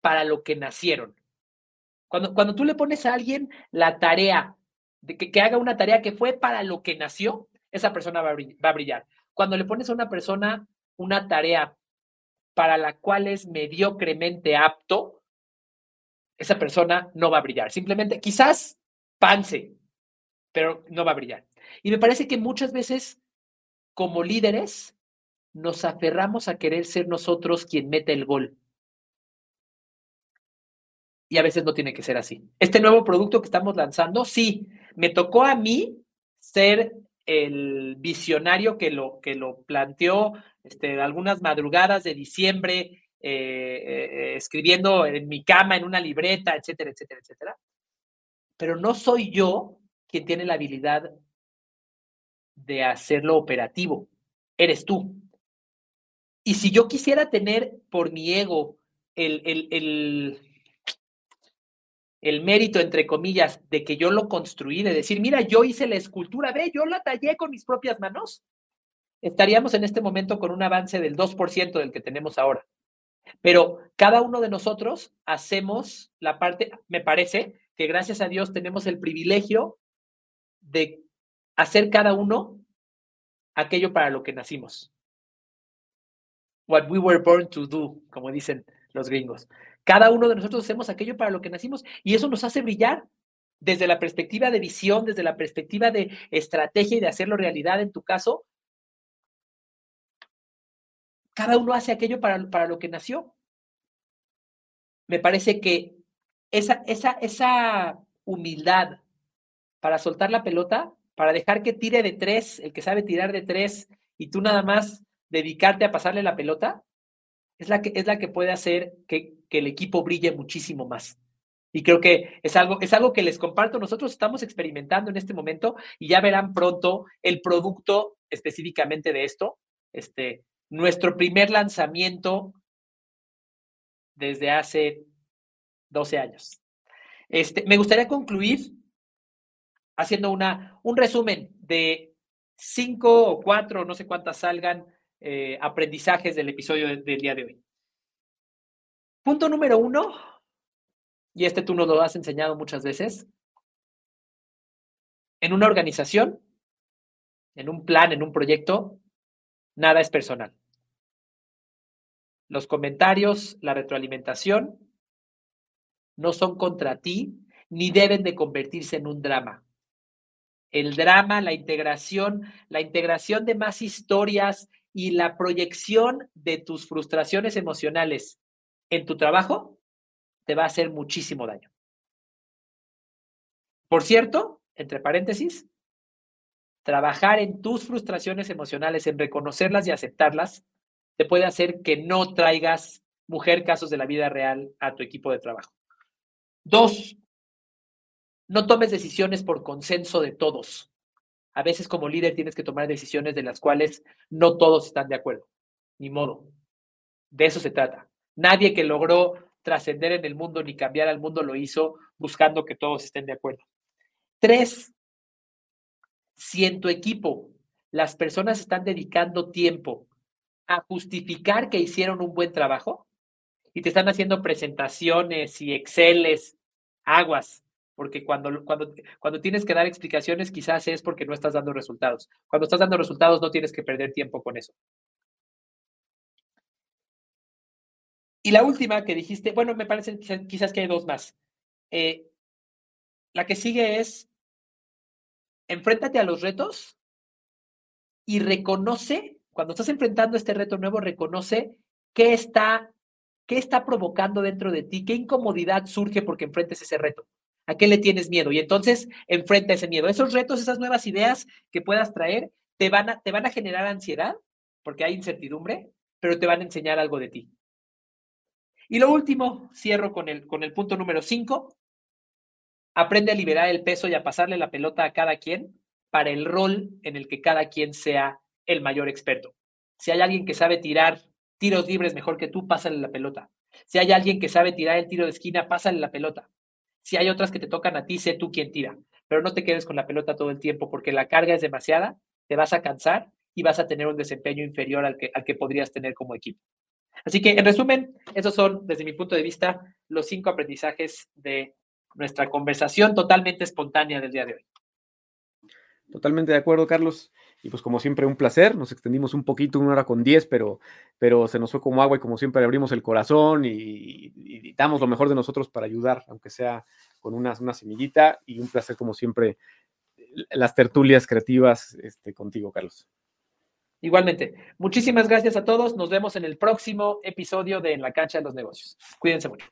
para lo que nacieron. Cuando, cuando tú le pones a alguien la tarea de que, que, haga una tarea que fue para lo que nació, esa persona va a, brillar, a. Cuando le pones a una persona una tarea para la cual es mediocremente apto, esa persona no va a brillar. Simplemente, quizás panse, pero no va a brillar. Y me parece que muchas veces, como líderes, nos aferramos a querer ser nosotros quien mete el gol. Y a veces no tiene que ser así. Este nuevo producto que estamos lanzando, sí, me tocó a mí ser el visionario que lo, que lo planteó este, algunas madrugadas de diciembre, eh, eh, escribiendo en mi cama, en una libreta, etcétera, etcétera, etcétera. Pero no soy yo quien tiene la habilidad de hacerlo operativo, eres tú. Y si yo quisiera tener por mi ego el, el, el, mérito, entre comillas, de que yo lo construí, de decir, mira, yo hice la escultura, ve, yo la tallé con mis propias manos, estaríamos en este momento con un avance del 2% del que tenemos ahora. Pero cada uno de nosotros hacemos la parte, me parece que gracias a Dios tenemos el privilegio de hacer cada uno aquello para lo que nacimos what we were born to do, como dicen los gringos. Cada uno de nosotros hacemos aquello para lo que nacimos y eso nos hace brillar desde la perspectiva de visión, desde la perspectiva de estrategia y de hacerlo realidad en tu caso. Cada uno hace aquello para, para lo que nació. Me parece que esa, esa, esa humildad para soltar la pelota, para dejar que tire de tres, el que sabe tirar de tres, y tú nada más dedicarte a pasarle la pelota, es la que, es la que puede hacer que, que el equipo brille muchísimo más. Y creo que es algo, es algo que les comparto. Nosotros estamos experimentando en este momento y ya verán pronto el producto específicamente de esto. Este, nuestro primer lanzamiento desde hace 12 años. Este, me gustaría concluir haciendo una, un resumen de cinco o cuatro, no sé cuántas salgan, eh, aprendizajes del episodio del día de hoy. Punto número uno, y este tú nos lo has enseñado muchas veces, en una organización, en un plan, en un proyecto, nada es personal. Los comentarios, la retroalimentación, no son contra ti, ni deben de convertirse en un drama. El drama, la integración, la integración de más historias, y la proyección de tus frustraciones emocionales en tu trabajo te va a hacer muchísimo daño. Por cierto, entre paréntesis, trabajar en tus frustraciones emocionales, en reconocerlas y aceptarlas, te puede hacer que no traigas mujer casos de la vida real a tu equipo de trabajo. Dos, no tomes decisiones por consenso de todos. A veces como líder tienes que tomar decisiones de las cuales no todos están de acuerdo. Ni modo. De eso se trata. Nadie que logró trascender en el mundo ni cambiar al mundo lo hizo buscando que todos estén de acuerdo. Tres, si en tu equipo las personas están dedicando tiempo a justificar que hicieron un buen trabajo y te están haciendo presentaciones y exceles, aguas, porque cuando, cuando, cuando tienes que dar explicaciones quizás es porque no estás dando resultados. Cuando estás dando resultados no tienes que perder tiempo con eso. Y la última que dijiste, bueno, me parece quizás que hay dos más. Eh, la que sigue es, enfréntate a los retos y reconoce, cuando estás enfrentando este reto nuevo, reconoce qué está, qué está provocando dentro de ti, qué incomodidad surge porque enfrentes ese reto. ¿A qué le tienes miedo? Y entonces enfrenta ese miedo. Esos retos, esas nuevas ideas que puedas traer, te van a, te van a generar ansiedad porque hay incertidumbre, pero te van a enseñar algo de ti. Y lo último, cierro con el, con el punto número 5. Aprende a liberar el peso y a pasarle la pelota a cada quien para el rol en el que cada quien sea el mayor experto. Si hay alguien que sabe tirar tiros libres mejor que tú, pásale la pelota. Si hay alguien que sabe tirar el tiro de esquina, pásale la pelota. Si hay otras que te tocan a ti, sé tú quien tira. Pero no te quedes con la pelota todo el tiempo porque la carga es demasiada, te vas a cansar y vas a tener un desempeño inferior al que, al que podrías tener como equipo. Así que, en resumen, esos son, desde mi punto de vista, los cinco aprendizajes de nuestra conversación totalmente espontánea del día de hoy. Totalmente de acuerdo, Carlos. Y pues como siempre, un placer. Nos extendimos un poquito, una hora con diez, pero, pero se nos fue como agua y como siempre abrimos el corazón y, damos lo mejor de nosotros para ayudar, aunque sea con una, una semillita. Y un placer, como siempre, las tertulias creativas este, contigo, Carlos. Igualmente. Muchísimas gracias a todos. Nos vemos en el próximo episodio de En la cancha de los negocios. Cuídense mucho.